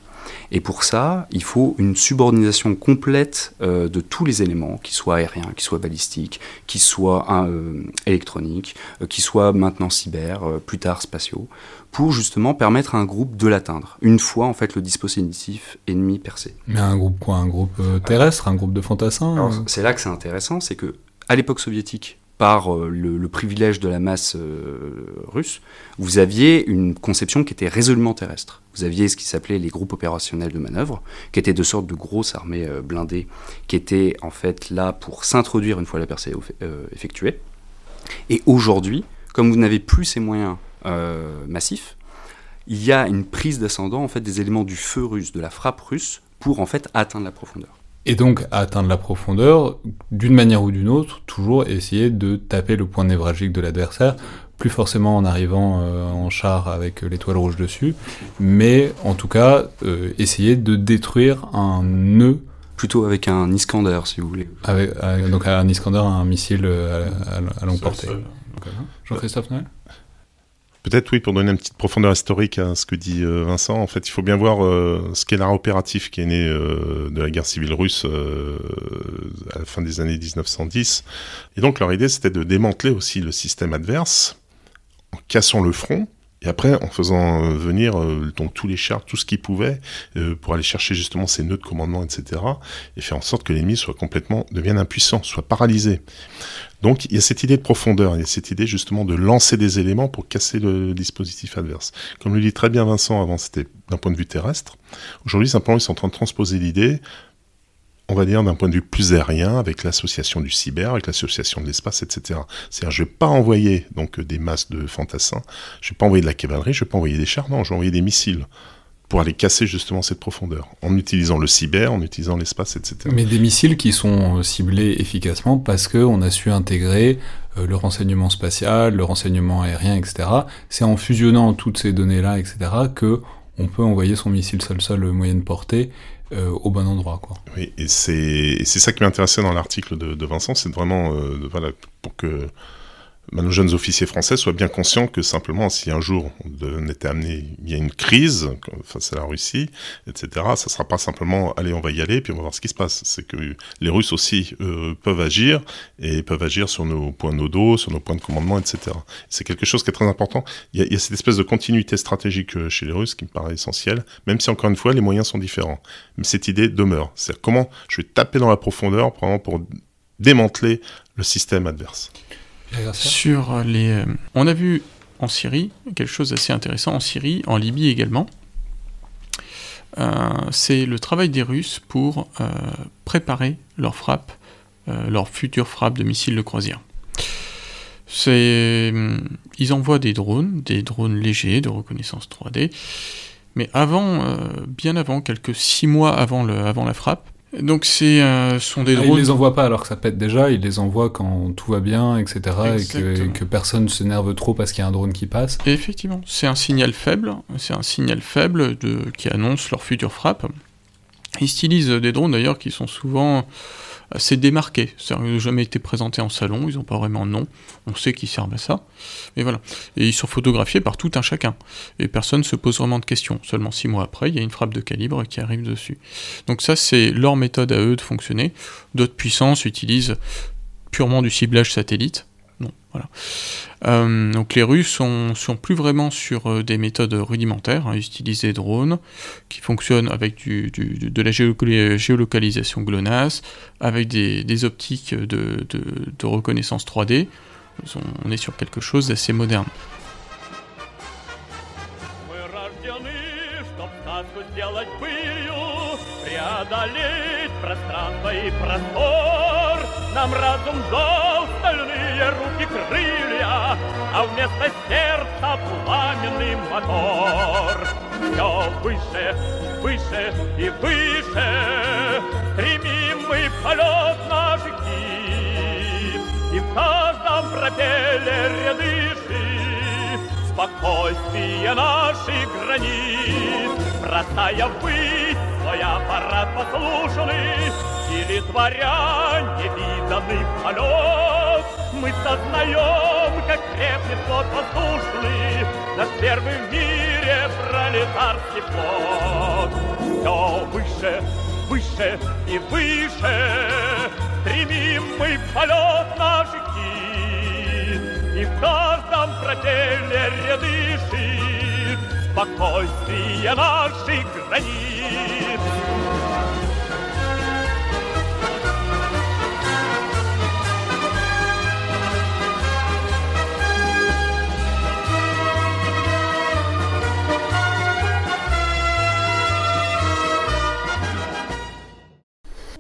Speaker 5: Et pour ça, il faut une subordination complète euh, de tous les éléments, qu'ils soient aériens, qu'ils soient balistiques, qu'ils soient euh, électroniques, euh, qu'ils soient maintenant cyber, plus tard spatiaux, pour justement permettre à un groupe de l'atteindre, une fois en fait le dispositif ennemi percé.
Speaker 1: Mais un groupe quoi? Un groupe terrestre? Un groupe de fantassins?
Speaker 5: C'est là que c'est intéressant, c'est que à l'époque soviétique, par euh, le, privilège de la masse euh, russe, vous aviez une conception qui était résolument terrestre. Vous aviez ce qui s'appelait les groupes opérationnels de manœuvre, qui étaient de sortes de grosses armées euh, blindées, qui étaient en fait là pour s'introduire une fois la percée effectuée. Et aujourd'hui, comme vous n'avez plus ces moyens massifs, il y a une prise d'ascendant en fait des éléments du feu russe, de la frappe russe, pour en fait atteindre la profondeur.
Speaker 1: Et donc, à atteindre la profondeur, d'une manière ou d'une autre, toujours essayer de taper le point névralgique de l'adversaire, plus forcément en arrivant euh, en char avec l'étoile rouge dessus, mais en tout cas, euh, essayer de détruire un nœud.
Speaker 5: Plutôt avec un Iskander, si vous voulez.
Speaker 1: Avec, donc un Iskander, un missile à, à longue portée. Jean-Christophe Noël?
Speaker 3: Peut-être oui, pour donner une petite profondeur historique à ce que dit euh, Vincent. En fait, il faut bien voir euh, ce qu'est l'art opératif qui est né euh, de la guerre civile russe à la fin des années 1910. Et donc leur idée, c'était de démanteler aussi le système adverse en cassant le front et après, en faisant euh, venir euh, donc tous les chars, tout ce qu'ils pouvaient, euh, pour aller chercher justement ces nœuds de commandement, etc., et faire en sorte que l'ennemi soit complètement, devienne impuissant, soit paralysé. Donc il y a cette idée de profondeur, il y a cette idée justement de lancer des éléments pour casser le dispositif adverse. Comme le dit très bien Vincent avant, c'était d'un point de vue terrestre. Aujourd'hui, simplement, ils sont en train de transposer l'idée on va dire d'un point de vue plus aérien, avec l'association du cyber, avec l'association de l'espace, etc. C'est-à-dire, je vais pas envoyer donc des masses de fantassins, je vais pas envoyer de la cavalerie, je vais pas envoyer des chars, non, je vais envoyer des missiles pour aller casser justement cette profondeur, en utilisant le cyber, en utilisant l'espace, etc.
Speaker 1: Mais des missiles qui sont euh, ciblés efficacement parce qu'on a su intégrer euh, le renseignement spatial, le renseignement aérien, etc. C'est en fusionnant toutes ces données-là, etc., que on peut envoyer son missile sol-sol moyenne portée euh, au bon endroit. Quoi.
Speaker 3: Oui, et c'est ça qui m'intéressait dans l'article de, Vincent, c'est vraiment euh, pour que nos jeunes officiers français soient bien conscients que simplement, si un jour on était amené, il y a une crise face à la Russie, etc., ça sera pas simplement, allez, on va y aller, puis on va voir ce qui se passe. C'est que les Russes aussi euh, peuvent agir, et peuvent agir sur nos points nodaux, sur nos points de commandement, etc. C'est quelque chose qui est très important. Il y, a, cette espèce de continuité stratégique euh, chez les Russes qui me paraît essentielle, même si encore une fois, les moyens sont différents. Mais cette idée demeure. C'est comment je vais taper dans la profondeur, pour démanteler le système adverse.
Speaker 4: Euh, on a vu en Syrie quelque chose d'assez intéressant, en Syrie, en Libye également. Euh, c'est le travail des Russes pour euh, préparer leur frappe, leur future frappe de missiles de croisière. Ils envoient des drones, des drones légers de reconnaissance 3D, mais avant, bien avant, quelques six mois avant la frappe, donc c'est euh, sont des ah, drones.
Speaker 1: Ils les envoient pas alors que ça pète déjà, ils les envoient quand tout va bien, etc. Et que, que, personne s'énerve trop parce qu'il y a un drone qui passe.
Speaker 4: effectivement, c'est un signal faible, c'est un signal faible de, qui annonce leur future frappe. Ils stylisent des drones d'ailleurs qui sont souvent assez démarqués. Ils n'ont jamais été présentés en salon, ils n'ont pas vraiment de nom. On sait qu'ils servent à ça. Et voilà. Et ils sont photographiés par tout un chacun. Et personne ne se pose vraiment de questions. Seulement six mois après, il y a une frappe de calibre qui arrive dessus. Donc ça, c'est leur méthode à eux de fonctionner. D'autres puissances utilisent purement du ciblage satellite Non, voilà. Euh, donc les Russes sont, sont plus vraiment sur euh, des méthodes rudimentaires. Hein. Ils utilisent des drones qui fonctionnent avec du, de la géolocalisation GLONASS, avec des, optiques de, de, reconnaissance 3D. On est sur quelque chose d'assez moderne.
Speaker 6: Нам разум дал Руки крылья, А вместо сердца пламенный мотор. Все выше, выше и выше Стремим мы полет наш гиб, И в каждом пропеллере дыши Спокойствие наших границ, Бросая ввысь свой аппарат послушный, или творя невиданный полет, Мы сознаем, как крепнет флот воздушный, Наш первый в мире пролетарский флот. Все выше, выше и выше Стремим мы в полет наш кит, И в каждом пропеллере дышит Спокойствие наших границ.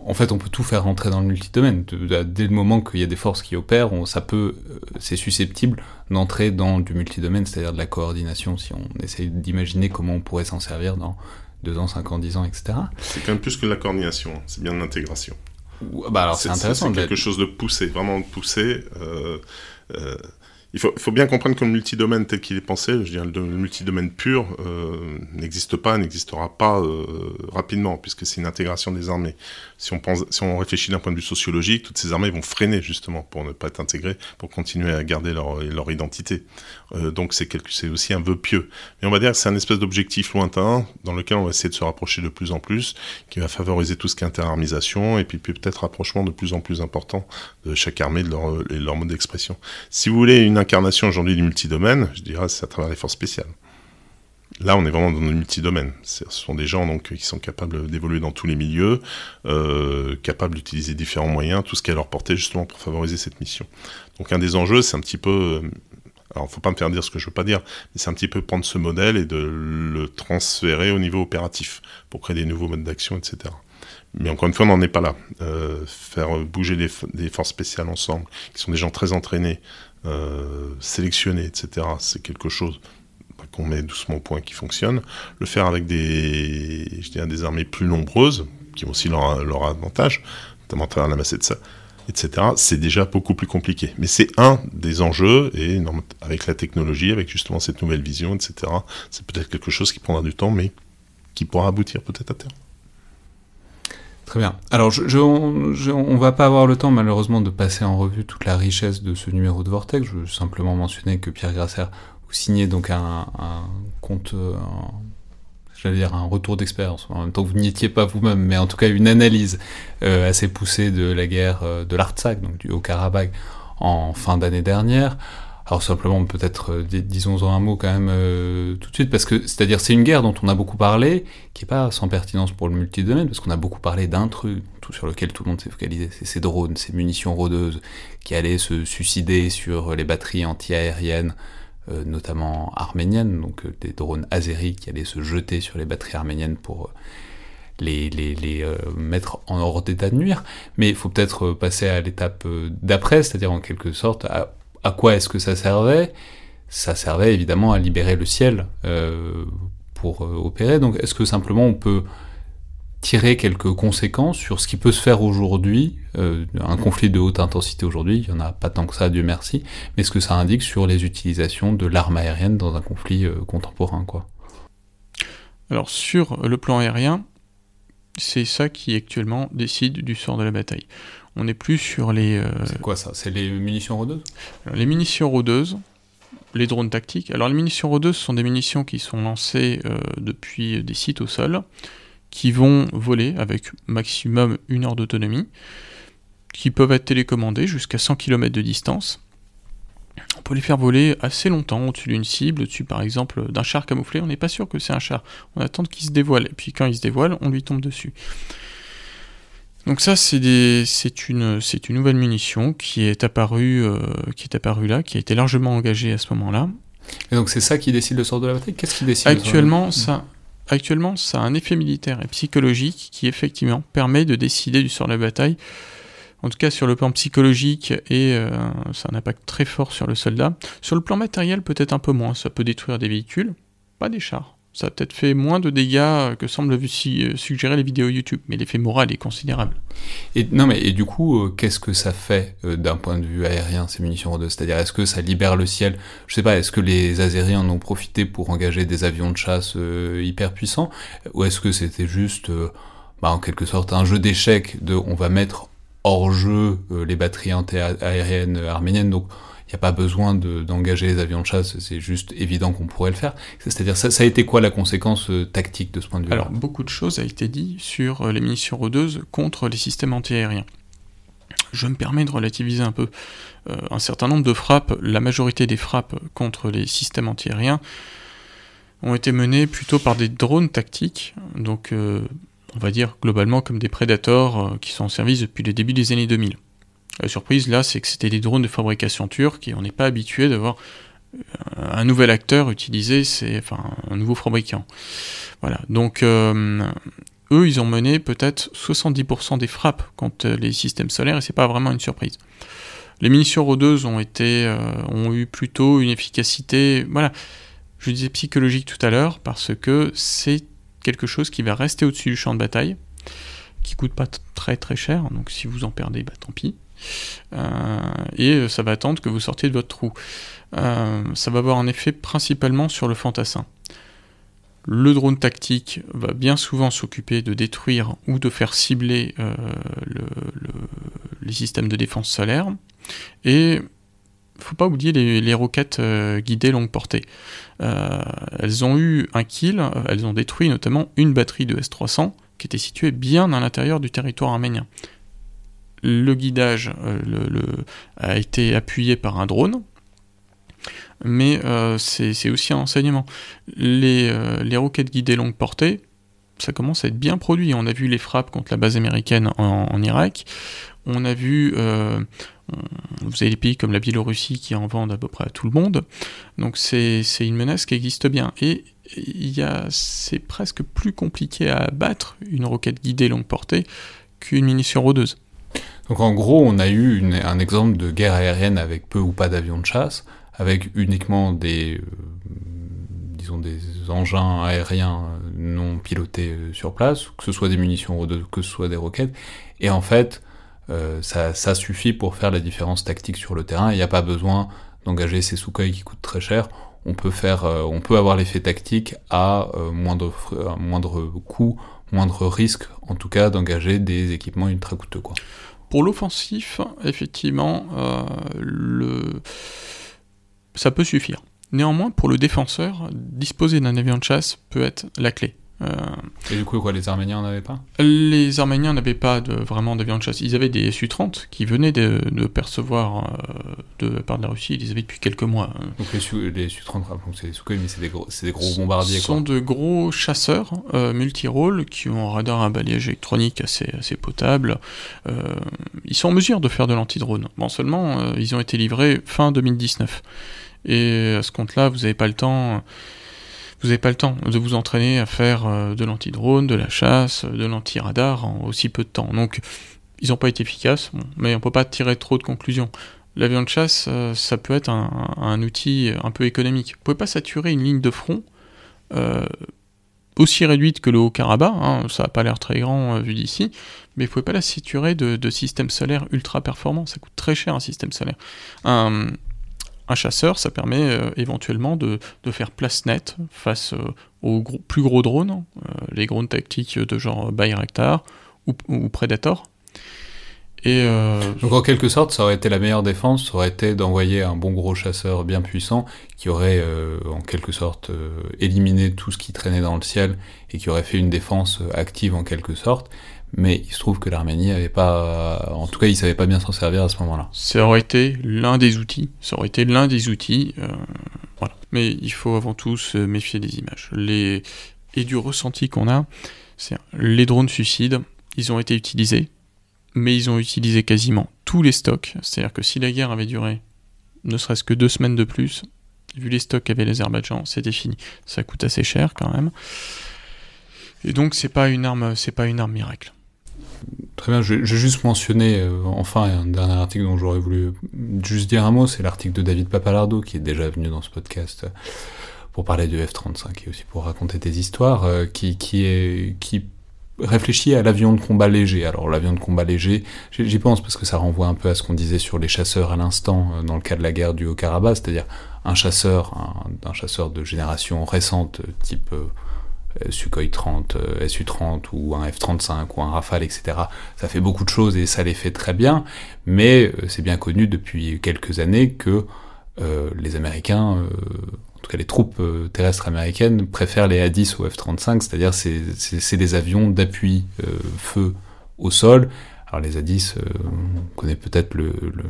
Speaker 1: En fait, on peut tout faire rentrer dans le multidomaine. Dès le moment qu'il y a des forces qui opèrent, ça peut, euh, c'est susceptible d'entrer dans du multidomaine, c'est-à-dire de la coordination, si on essaye d'imaginer comment on pourrait s'en servir dans 2 ans, 5 ans, 10 ans, etc.
Speaker 3: C'est quand même plus que de la coordination, hein. c'est bien de l'intégration.
Speaker 1: Bah alors c'est intéressant.
Speaker 3: C'est quelque chose de poussé, vraiment de poussé. Euh, euh, il faut, bien comprendre que le multidomaine tel qu'il est pensé, je dirais, le, multidomaine pur euh, n'existe pas, n'existera pas euh, rapidement, puisque c'est une intégration des armées. Si on, pense, si on réfléchit d'un point de vue sociologique, toutes ces armées vont freiner justement pour ne pas être intégrées, pour continuer à garder leur, identité. Euh, donc c'est aussi un vœu pieux. Mais on va dire que c'est un espèce d'objectif lointain dans lequel on va essayer de se rapprocher de plus en plus, qui va favoriser tout ce qui est interarmisation, et puis peut-être rapprochement de plus en plus important de chaque armée de leur, leur mode d'expression. Si vous voulez une incarnation aujourd'hui du multidomaine, je dirais c'est à travers les forces spéciales. Là, on est vraiment dans le multidomaine. Ce sont des gens donc qui sont capables d'évoluer dans tous les milieux, euh, capables d'utiliser différents moyens, tout ce qui est à leur portée justement pour favoriser cette mission. Donc un des enjeux, c'est un petit peu, euh, alors faut pas me faire dire ce que je veux pas dire, mais c'est un petit peu prendre ce modèle et de le transférer au niveau opératif pour créer des nouveaux modes d'action, etc. Mais encore une fois, on n'en est pas là. Euh, faire bouger des forces spéciales ensemble, qui sont des gens très entraînés, euh, sélectionner, etc. C'est quelque chose qu'on met doucement au point qui fonctionne. Le faire avec des, je des armées plus nombreuses, qui ont aussi leur, leur avantage, notamment à travers la masse de ça, etc., c'est déjà beaucoup plus compliqué. Mais c'est un des enjeux, et avec la technologie, avec justement cette nouvelle vision, etc., c'est peut-être quelque chose qui prendra du temps, mais qui pourra aboutir peut-être à terme.
Speaker 1: Très bien. Alors, je, on, va pas avoir le temps, malheureusement, de passer en revue toute la richesse de ce numéro de Vortex. Je veux simplement mentionner que Pierre Grasser vous signez donc un, compte, j'allais dire un retour d'expérience. En même temps, vous n'y étiez pas vous-même, mais en tout cas une analyse euh, assez poussée de la guerre euh, de l'Artsakh, donc du Haut-Karabakh, en fin d'année dernière. Alors simplement, peut-être, euh, disons-en un mot quand même euh, tout de suite, parce que c'est-à-dire c'est une guerre dont on a beaucoup parlé, qui est pas sans pertinence pour le multidomaine, parce qu'on a beaucoup parlé d'un truc sur lequel tout le monde s'est focalisé, c'est ces drones, ces munitions rôdeuses qui allaient se suicider sur les batteries anti-aériennes, euh, notamment arméniennes, donc des drones azéris qui allaient se jeter sur les batteries arméniennes pour les, les, les mettre en hors d'état de nuire. Mais il faut peut-être passer à l'étape d'après, c'est-à-dire en quelque sorte à à quoi est-ce que ça servait? Ça servait évidemment à libérer le ciel euh, pour euh, opérer. Donc est-ce que simplement on peut tirer quelques conséquences sur ce qui peut se faire aujourd'hui, euh, un conflit de haute intensité aujourd'hui, il n'y en a pas tant que ça, Dieu merci, mais ce que ça indique sur les utilisations de l'arme aérienne dans un conflit contemporain, quoi?
Speaker 4: Alors sur le plan aérien, c'est ça qui actuellement décide du sort de la bataille. On n'est plus sur les. euh,
Speaker 1: C'est quoi ça? C'est les munitions rôdeuses
Speaker 4: alors, les munitions rôdeuses, les drones tactiques. Alors les munitions rôdeuses sont des munitions qui sont lancées euh, depuis des sites au sol, qui vont voler avec maximum une heure d'autonomie, qui peuvent être télécommandées jusqu'à 100 km de distance. On peut les faire voler assez longtemps au-dessus d'une cible, au-dessus par exemple d'un char camouflé. On n'est pas sûr que c'est un char. On attend qu'il se dévoile. Et puis quand il se dévoile, on lui tombe dessus. Donc ça, c'est des- c'est une, une nouvelle munition qui est apparue, euh, qui est apparue là, qui a été largement engagée à ce moment-là.
Speaker 1: Et donc c'est ça qui décide le sort de la bataille? Qu'est-ce qui décide?
Speaker 4: Actuellement, ça, actuellement, ça a un effet militaire et psychologique qui effectivement permet de décider du sort de la bataille. En tout cas, sur le plan psychologique, et euh, ça a un impact très fort sur le soldat. Sur le plan matériel, peut-être un peu moins. Ça peut détruire des véhicules, pas des chars. Ça a peut-être fait moins de dégâts que semblent euh, suggérer les vidéos YouTube, mais l'effet moral est considérable.
Speaker 1: Et, non, mais et du coup, euh, qu'est-ce que ça fait euh, d'un point de vue aérien, ces munitions rôdeuses C'est-à-dire, est-ce que ça libère le ciel? Je sais pas, est-ce que les Azériens en ont profité pour engager des avions de chasse hyper puissants? Ou est-ce que c'était juste, bah, en quelque sorte, un jeu d'échecs de on va mettre hors jeu les batteries anti-aériennes arméniennes, n'y a pas besoin de- d'engager les avions de chasse, c'est juste évident qu'on pourrait le faire. C'est-à-dire, ça, ça a été quoi la conséquence euh, tactique de ce point de vue
Speaker 4: Alors, beaucoup de choses a été dit sur euh, les munitions rôdeuses contre les systèmes antiaériens. Je me permets de relativiser un peu. Euh, un certain nombre de frappes, la majorité des frappes contre les systèmes antiaériens ont été menées plutôt par des drones tactiques, donc on va dire globalement comme des Predators euh, qui sont en service depuis le début des années 2000. La surprise là, c'est que c'était des drones de fabrication turque et on n'est pas habitué d'avoir euh, un nouvel acteur utilisé, c'est enfin un nouveau fabricant. Voilà, donc euh, eux, ils ont mené peut-être 70% des frappes contre les systèmes solaires et c'est pas vraiment une surprise. Les munitions rôdeuses ont été, euh, ont eu plutôt une efficacité, voilà, je disais psychologique tout à l'heure parce que c'est quelque chose qui va rester au-dessus du champ de bataille, qui coûte pas très très cher, donc si vous en perdez, bah tant pis. Euh, et ça va attendre que vous sortiez de votre trou. Euh, ça va avoir un effet principalement sur le fantassin. Le drone tactique va bien souvent s'occuper de détruire ou de faire cibler euh, le- le- les systèmes de défense solaire. Et faut pas oublier les, roquettes guidées longue portée. Elles ont eu un kill, elles ont détruit notamment une batterie de S-300 qui était située bien à l'intérieur du territoire arménien. Le guidage euh, a été appuyé par un drone, mais euh, c'est aussi un enseignement. Les, euh, les roquettes guidées longue portée, ça commence à être bien produit. On a vu les frappes contre la base américaine en, Irak. On a vu, vous avez des pays comme la Biélorussie qui en vendent à peu près à tout le monde. Donc c'est une menace qui existe bien. Et c'est presque plus compliqué à abattre une roquette guidée longue portée qu'une munition rôdeuse.
Speaker 1: Donc en gros, on a eu un exemple de guerre aérienne avec peu ou pas d'avions de chasse, avec uniquement des, euh, disons des engins aériens non pilotés euh, sur place, que ce soit des munitions que ce soit des roquettes. Et en fait, euh, ça, suffit pour faire la différence tactique sur le terrain. Il n'y a pas besoin d'engager ces Sukhoi qui coûtent très cher. On peut faire, on peut avoir l'effet tactique à moindre, coût, moindre risque, en tout cas, d'engager des équipements ultra coûteux.
Speaker 4: Pour l'offensif, effectivement, euh, le... ça peut suffire. Néanmoins, pour le défenseur, disposer d'un avion de chasse peut être la clé. Euh,
Speaker 1: Et du coup, quoi, les Arméniens n'en avaient pas?
Speaker 4: Les Arméniens n'avaient pas de, vraiment d'avion de chasse. Ils avaient des Su-30 qui venaient de, de percevoir euh, de la part de la Russie. Ils les avaient depuis quelques mois.
Speaker 1: Donc les, Su les Su-30, rappelons que c'est des mais c'est des gros, c'est des gros bombardiers,
Speaker 4: Ce sont de gros chasseurs euh, multirôles qui ont un radar à balayage électronique assez, assez potable. Euh, ils sont en mesure de faire de l'antidrone. Bon, seulement, euh, ils ont été livrés fin 2019. Et à ce compte-là, vous n'avez pas le temps. Vous n'avez pas le temps de vous entraîner à faire euh, de l'antidrone, de la chasse, de l'antiradar en aussi peu de temps. Donc, ils n'ont pas été efficaces, mais on peut pas tirer trop de conclusions. L'avion de chasse, euh, ça peut être un, outil un peu économique. Vous pouvez pas saturer une ligne de front euh, aussi réduite que le Haut-Karabakh, hein, ça n'a pas l'air très grand euh, vu d'ici, mais vous pouvez pas la saturer de, systèmes solaires ultra performants, ça coûte très cher un système solaire. Un chasseur, ça permet euh, éventuellement de, faire place nette face euh, aux plus gros drones, euh, les drones tactiques de genre Bayraktar ou, Predator.
Speaker 1: Donc en quelque sorte, ça aurait été la meilleure défense, ça aurait été d'envoyer un bon gros chasseur bien puissant qui aurait en quelque sorte éliminé tout ce qui traînait dans le ciel et qui aurait fait une défense active en quelque sorte. Mais il se trouve que l'Arménie avait pas, en tout cas, il savait pas bien s'en servir à ce moment-là.
Speaker 4: ça aurait été l'un des outils. Ça aurait été l'un des outils. euh, voilà. Mais il faut avant tout se méfier des images. Et du ressenti qu'on a, c'est les drones suicides, ils ont été utilisés, mais ils ont utilisé quasiment tous les stocks. C'est-à-dire que si la guerre avait duré ne serait-ce que deux semaines de plus, vu les stocks qu'avait l'Azerbaïdjan, c'était fini. Ça coûte assez cher quand même. Et donc c'est pas une arme, c'est pas une arme miracle.
Speaker 1: Très bien, je, vais juste mentionner euh, enfin un dernier article dont j'aurais voulu juste dire un mot, c'est l'article de David Papalardo qui est déjà venu dans ce podcast euh, pour parler du F-35 et aussi pour raconter des histoires, euh, qui, qui, à l'avion de combat léger. Alors l'avion de combat léger, j'y pense parce que ça renvoie un peu à ce qu'on disait sur les chasseurs à l'instant dans le cas de la guerre du Haut-Karabakh, c'est-à-dire un chasseur, un, chasseur de génération récente, type Sukhoi 30, euh, Su-30 ou un F-35 ou un Rafale, etc. Ça fait beaucoup de choses et ça les fait très bien, mais euh, c'est bien connu depuis quelques années que euh, les Américains, euh, en tout cas les troupes euh, terrestres américaines, préfèrent les A-10 au F-35, c'est-à-dire c'est, des avions d'appui euh, feu au sol. Les A-10, euh, on connaît peut-être le, le,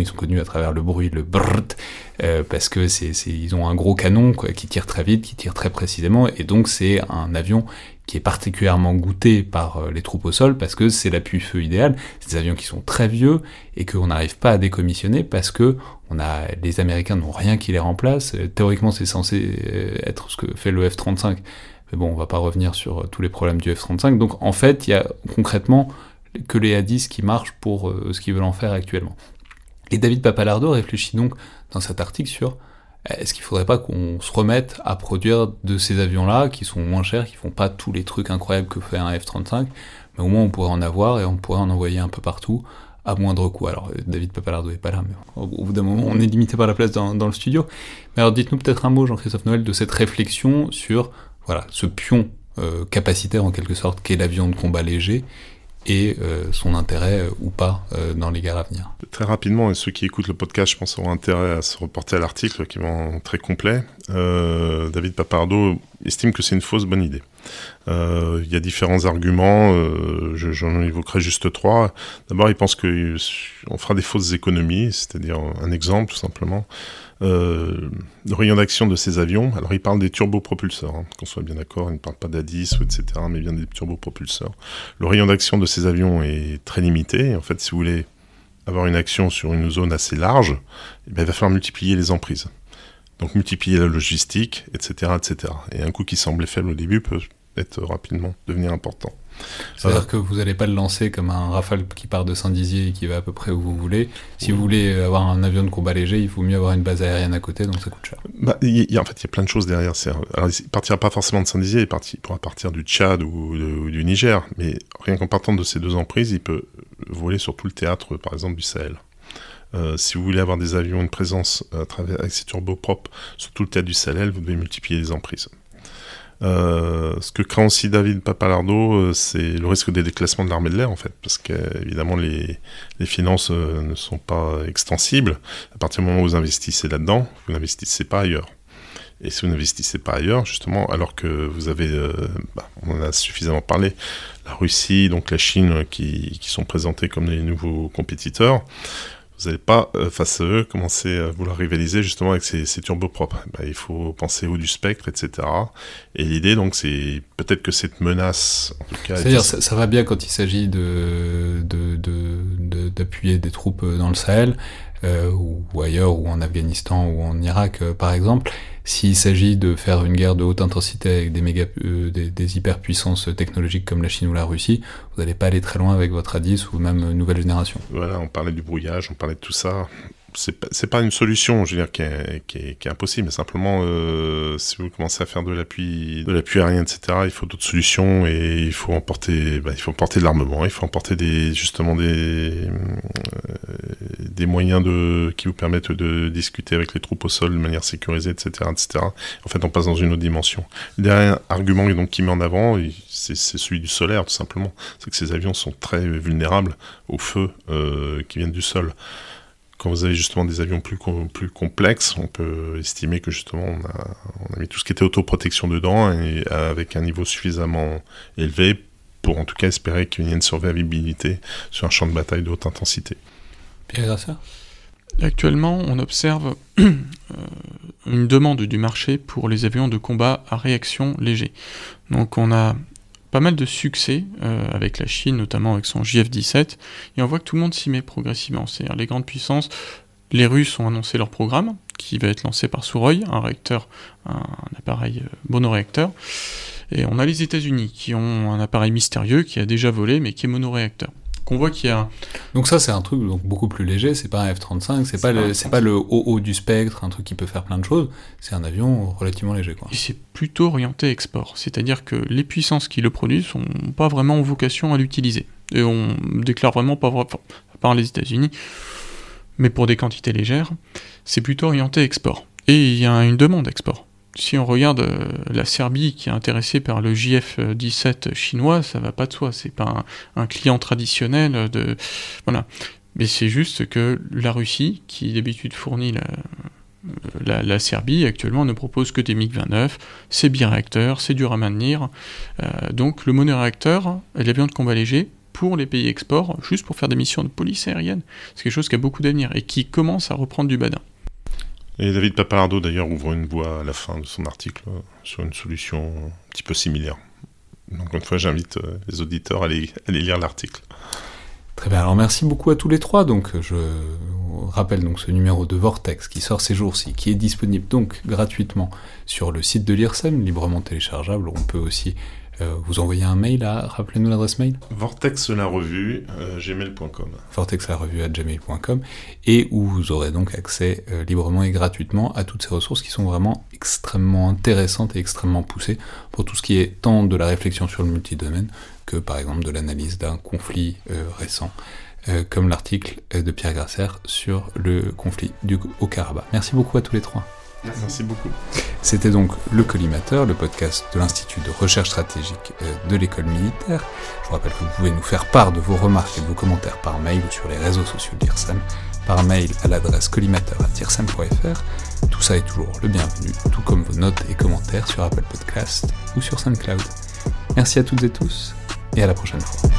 Speaker 1: ils sont connus à travers le bruit, le brrrt, euh, parce que c'est, ils ont un gros canon qui tire très vite, qui tire très précisément, et donc c'est un avion qui est particulièrement goûté par euh, les troupes au sol parce que c'est l'appui-feu idéal. C'est des avions qui sont très vieux et qu'on n'arrive pas à décommissionner parce que on a, les Américains n'ont rien qui les remplace. Euh, Théoriquement, c'est censé être ce que fait le F-35. Mais bon, on va pas revenir sur tous les problèmes du F-35. Donc en fait, il y a concrètement que les A-10 qui marchent pour euh, ce qu'ils veulent en faire actuellement. Et David Papalardo réfléchit donc dans cet article sur est-ce qu'il faudrait pas qu'on se remette à produire de ces avions-là qui sont moins chers, qui font pas tous les trucs incroyables que fait un F-35, mais au moins on pourrait en avoir et on pourrait en envoyer un peu partout à moindre coût. Alors euh, David Papalardo est pas là, mais au, bout d'un moment on est limité par la place dans, le studio. Mais alors dites-nous peut-être un mot, Jean-Christophe Noël, de cette réflexion sur voilà ce pion euh, capacitaire en quelque sorte qu'est l'avion de combat léger et euh, son intérêt euh, ou pas euh, dans les guerres à venir.
Speaker 3: Très rapidement, et ceux qui écoutent le podcast, je pense, auront intérêt à se reporter à l'article qui est très complet. David Papardo estime que c'est une fausse bonne idée. Il y a différents arguments, je- j'en évoquerai juste trois. D'abord, il pense qu'on fera des fausses économies, c'est-à-dire un exemple tout simplement. Euh, le rayon d'action de ces avions, alors il parle des turbopropulseurs, hein, qu'on soit bien d'accord, il ne parle pas d'A10 ou etc., mais bien des turbopropulseurs. Le rayon d'action de ces avions est très limité. En fait, si vous voulez avoir une action sur une zone assez large, eh il va falloir multiplier les emprises. Donc multiplier la logistique, etc., etc. Et un coût qui semblait faible au début peut être rapidement devenir important.
Speaker 1: C'est-à-dire
Speaker 3: Euh,
Speaker 1: que vous n'allez pas le lancer comme un Rafale qui part de Saint-Dizier et qui va à peu près où vous voulez. Si vous voulez avoir un avion de combat léger, il vaut mieux avoir une base aérienne à côté, donc ça coûte cher.
Speaker 3: Bah, il y a- en fait, il y a plein de choses derrière. C'est- Alors, il partira pas forcément de Saint-Dizier, il, pourra partir du Tchad ou, de- ou du Niger, mais rien qu'en partant de ces deux emprises, il peut voler sur tout le théâtre, par exemple, du Sahel. Euh, si vous voulez avoir des avions, une présence à travers, avec ces turbopropres sur tout le théâtre du Sahel, vous devez multiplier les emprises. Euh, ce que craint aussi David Papalardo, euh, c'est le risque des déclassements de l'armée de l'air, en fait, parce qu'évidemment, les, les finances euh, ne sont pas extensibles. À partir du moment où vous investissez là-dedans, vous n'investissez pas ailleurs. Et si vous n'investissez pas ailleurs, justement, alors que vous avez, bah, on en a suffisamment parlé, la Russie, donc la Chine, qui, qui sont présentés comme les nouveaux compétiteurs, vous n'allez pas, euh, face à eux, commencer à vouloir rivaliser justement avec ces, ces turbopropres. Bah, il faut penser haut du spectre, etc. Et l'idée, donc, c'est peut-être que cette menace, en tout cas...
Speaker 1: C'est-à-dire,
Speaker 3: est-
Speaker 1: ça, ça va bien quand il s'agit de, de, de, de- d'appuyer des troupes dans le Sahel, euh, ou, ou ailleurs, ou en Afghanistan, ou en Irak, euh, par exemple. S'il s'agit de faire une guerre de haute intensité avec des, méga, euh, des, hyperpuissances technologiques comme la Chine ou la Russie, vous n'allez pas aller très loin avec votre A10 ou même nouvelle génération.
Speaker 3: Voilà, on parlait du brouillage, on parlait de tout ça. C'est pas, pas une solution, je veux dire, qui est, qui est, qui est impossible, mais simplement, euh, si vous commencez à faire de l'appui, de l'appui aérien, etc., il faut d'autres solutions et il faut emporter, bah, il faut emporter de l'armement, il faut emporter des, justement des, euh, des moyens de, qui vous permettent de discuter avec les troupes au sol de manière sécurisée, etc., etc. En fait, on passe dans une autre dimension. Le dernier argument donc qui met en avant, c'est celui du solaire, tout simplement. C'est que ces avions sont très vulnérables au feu euh, qui viennent du sol quand vous avez justement des avions plus, plus complexes, on peut estimer que justement on a, on a mis tout ce qui était autoprotection dedans et avec un niveau suffisamment élevé pour en tout cas espérer qu'il y ait une survivabilité sur un champ de bataille de haute intensité.
Speaker 1: Pierre ça
Speaker 4: Actuellement, on observe euh, une demande du marché pour les avions de combat à réaction léger. Donc on a pas mal de succès euh, avec la Chine, notamment avec son JF-17, et on voit que tout le monde s'y met progressivement. C'est-à-dire les grandes puissances, les Russes ont annoncé leur programme, qui va être lancé par Suroy, un réacteur, un, appareil euh, monoréacteur. Et on a les États-Unis qui ont un appareil mystérieux qui a déjà volé, mais qui est monoréacteur qu'on voit qu'il y a.
Speaker 1: Donc ça c'est un truc donc beaucoup plus léger, c'est pas un F-35, c'est pas le c'est pas le haut du spectre, un truc qui peut faire plein de choses, c'est un avion relativement léger quoi.
Speaker 4: Et c'est plutôt orienté export, c'est-à-dire que les puissances qui le produisent sont pas vraiment vocation à l'utiliser et on déclare vraiment pas à part les États-Unis, mais pour des quantités légères, c'est plutôt orienté export. Et il y a une demande export si on regarde euh, la Serbie qui est intéressée par le JF-17 chinois, ça va pas de soi. C'est pas un, client traditionnel de voilà. Mais c'est juste que la Russie, qui d'habitude fournit la, la, Serbie, actuellement ne propose que des MiG-29. C'est biréacteur, c'est dur à maintenir. Euh, donc le monoréacteur l'avion de combat léger pour les pays export, juste pour faire des missions de police aérienne, c'est quelque chose qui a beaucoup d'avenir et qui commence à reprendre du badin.
Speaker 3: Et David Papalardo, d'ailleurs, ouvre une voie à la fin de son article euh, sur une solution un petit peu similaire. Donc, une fois, j'invite euh, les auditeurs à aller, lire l'article.
Speaker 1: Très bien, alors merci beaucoup à tous les trois. Donc, je rappelle donc ce numéro de Vortex qui sort ces jours-ci, qui est disponible donc gratuitement sur le site de l'IRSEM, librement téléchargeable. On peut aussi euh, vous envoyez un mail à, rappelez-nous l'adresse mail
Speaker 3: Vortex la revue, euh, gmail.com.
Speaker 1: Vortex la revue à gmail.com, et où vous aurez donc accès euh, librement et gratuitement à toutes ces ressources qui sont vraiment extrêmement intéressantes et extrêmement poussées pour tout ce qui est tant de la réflexion sur le multidomaine que par exemple de l'analyse d'un conflit récent. comme l'article de Pierre Grasser sur le conflit du, au Karabakh. Merci beaucoup à tous les trois.
Speaker 3: Merci. beaucoup.
Speaker 1: C'était donc Le Collimateur, le podcast de l'Institut de recherche stratégique euh, de l'école militaire. Je vous rappelle que vous pouvez nous faire part de vos remarques et de vos commentaires par mail ou sur les réseaux sociaux d'IRSAM, par mail à l'adresse collimateur.irsam.fr. Tout ça est toujours le bienvenu, tout comme vos notes et commentaires sur Apple Podcast ou sur SoundCloud. Merci à toutes et tous, et à la prochaine fois.